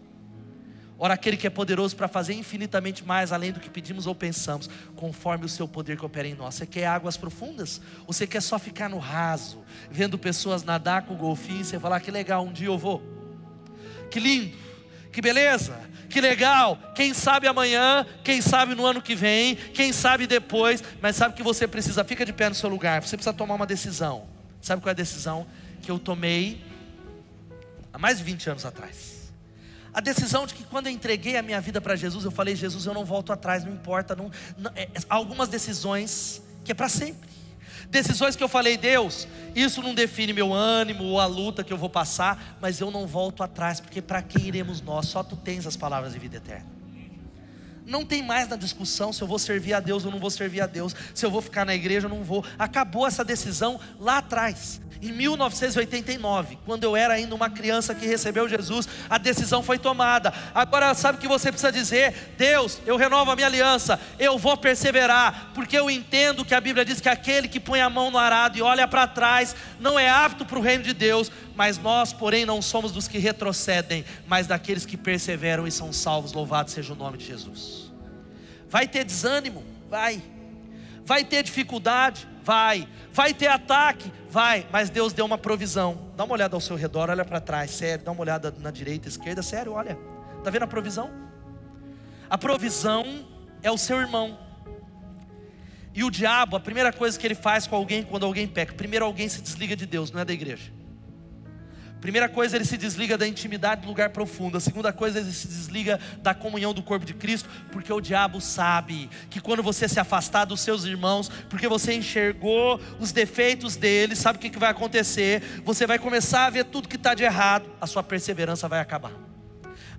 Ora, aquele que é poderoso para fazer infinitamente mais além do que pedimos ou pensamos, conforme o seu poder que opera em nós. Você quer águas profundas? Ou você quer só ficar no raso, vendo pessoas nadar com golfinho e falar que legal, um dia eu vou. Que lindo, que beleza, que legal. Quem sabe amanhã, quem sabe no ano que vem, quem sabe depois, mas sabe que você precisa, fica de pé no seu lugar, você precisa tomar uma decisão. Sabe qual é a decisão que eu tomei há mais de 20 anos atrás? A decisão de que quando eu entreguei a minha vida para Jesus, eu falei: Jesus, eu não volto atrás, não importa. Não, não é, algumas decisões que é para sempre. Decisões que eu falei, Deus, isso não define meu ânimo ou a luta que eu vou passar, mas eu não volto atrás, porque para quem iremos nós? Só tu tens as palavras de vida eterna. Não tem mais na discussão se eu vou servir a Deus ou não vou servir a Deus, se eu vou ficar na igreja ou não vou. Acabou essa decisão lá atrás. Em 1989, quando eu era ainda uma criança que recebeu Jesus, a decisão foi tomada. Agora sabe o que você precisa dizer? Deus, eu renovo a minha aliança, eu vou perseverar, porque eu entendo que a Bíblia diz que aquele que põe a mão no arado e olha para trás não é apto para o reino de Deus, mas nós, porém, não somos dos que retrocedem, mas daqueles que perseveram e são salvos. Louvado seja o nome de Jesus. Vai ter desânimo? Vai. Vai ter dificuldade? Vai. Vai ter ataque? Vai. Mas Deus deu uma provisão. Dá uma olhada ao seu redor, olha para trás, sério. Dá uma olhada na direita, esquerda, sério, olha. Está vendo a provisão? A provisão é o seu irmão. E o diabo, a primeira coisa que ele faz com alguém quando alguém peca, primeiro alguém se desliga de Deus, não é da igreja. Primeira coisa, ele se desliga da intimidade do lugar profundo. A segunda coisa, ele se desliga da comunhão do corpo de Cristo, porque o diabo sabe que quando você se afastar dos seus irmãos, porque você enxergou os defeitos deles, sabe o que vai acontecer? Você vai começar a ver tudo que está de errado, a sua perseverança vai acabar.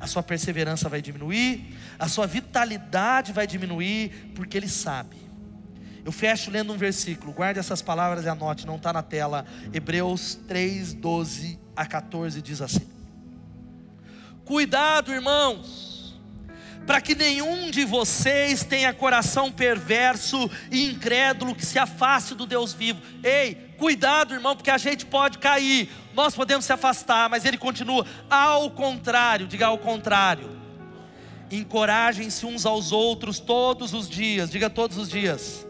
A sua perseverança vai diminuir, a sua vitalidade vai diminuir, porque ele sabe eu fecho lendo um versículo, guarde essas palavras e anote, não está na tela. Hebreus 3, 12 a 14 diz assim: Cuidado, irmãos, para que nenhum de vocês tenha coração perverso e incrédulo que se afaste do Deus vivo. Ei, cuidado, irmão, porque a gente pode cair, nós podemos se afastar, mas ele continua, ao contrário, diga ao contrário. Encorajem-se uns aos outros todos os dias, diga todos os dias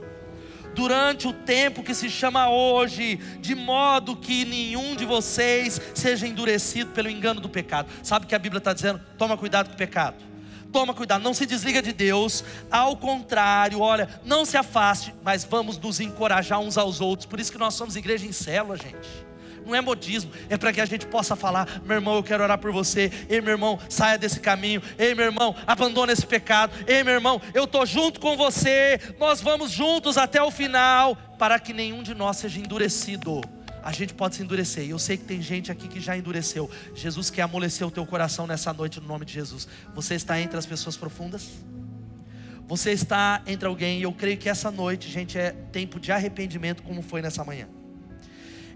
durante o tempo que se chama hoje, de modo que nenhum de vocês seja endurecido pelo engano do pecado. Sabe o que a Bíblia está dizendo? Toma cuidado com o pecado. Toma cuidado, não se desliga de Deus, ao contrário, olha, não se afaste, mas vamos nos encorajar uns aos outros. Por isso que nós somos igreja em célula, gente não é modismo, é para que a gente possa falar: meu irmão, eu quero orar por você, ei, meu irmão, saia desse caminho, ei, meu irmão, abandone esse pecado, ei, meu irmão, eu estou junto com você, nós vamos juntos até o final, para que nenhum de nós seja endurecido. A gente pode se endurecer, e eu sei que tem gente aqui que já endureceu. Jesus quer amolecer o teu coração nessa noite, no nome de Jesus. Você está entre as pessoas profundas? Você está entre alguém, e eu creio que essa noite, gente, é tempo de arrependimento, como foi nessa manhã.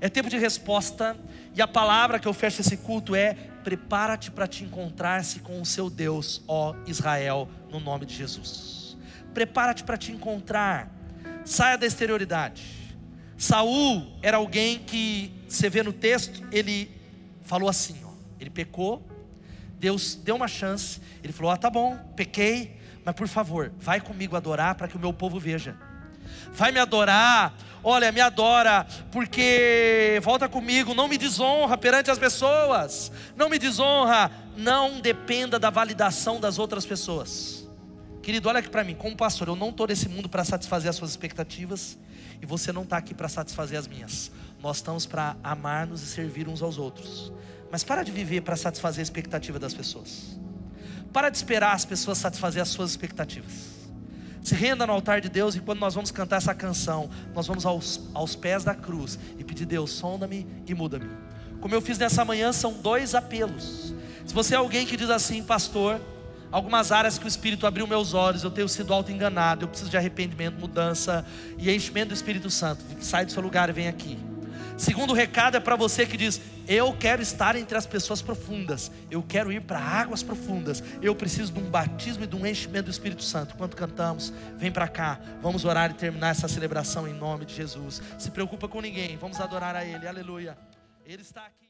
É tempo de resposta, e a palavra que eu fecho esse culto é: prepara-te para te encontrar-se com o seu Deus, ó Israel, no nome de Jesus. Prepara-te para te encontrar, saia da exterioridade. Saul era alguém que, você vê no texto, ele falou assim: ó, ele pecou, Deus deu uma chance, ele falou: Ah, tá bom, pequei, mas por favor, vai comigo adorar para que o meu povo veja. Vai me adorar, olha, me adora, porque volta comigo, não me desonra perante as pessoas, não me desonra, não dependa da validação das outras pessoas. Querido, olha aqui para mim, como pastor, eu não estou nesse mundo para satisfazer as suas expectativas, e você não está aqui para satisfazer as minhas. Nós estamos para amar-nos e servir uns aos outros. Mas para de viver para satisfazer a expectativa das pessoas. Para de esperar as pessoas satisfazer as suas expectativas. Se renda no altar de Deus e quando nós vamos cantar essa canção, nós vamos aos, aos pés da cruz e pedir: Deus, sonda-me e muda-me. Como eu fiz nessa manhã, são dois apelos. Se você é alguém que diz assim, pastor, algumas áreas que o Espírito abriu meus olhos, eu tenho sido auto-enganado, eu preciso de arrependimento, mudança e enchimento do Espírito Santo, sai do seu lugar e vem aqui. Segundo recado é para você que diz: Eu quero estar entre as pessoas profundas, eu quero ir para águas profundas, eu preciso de um batismo e de um enchimento do Espírito Santo. Enquanto cantamos, vem para cá, vamos orar e terminar essa celebração em nome de Jesus. Se preocupa com ninguém, vamos adorar a Ele, aleluia. Ele está aqui.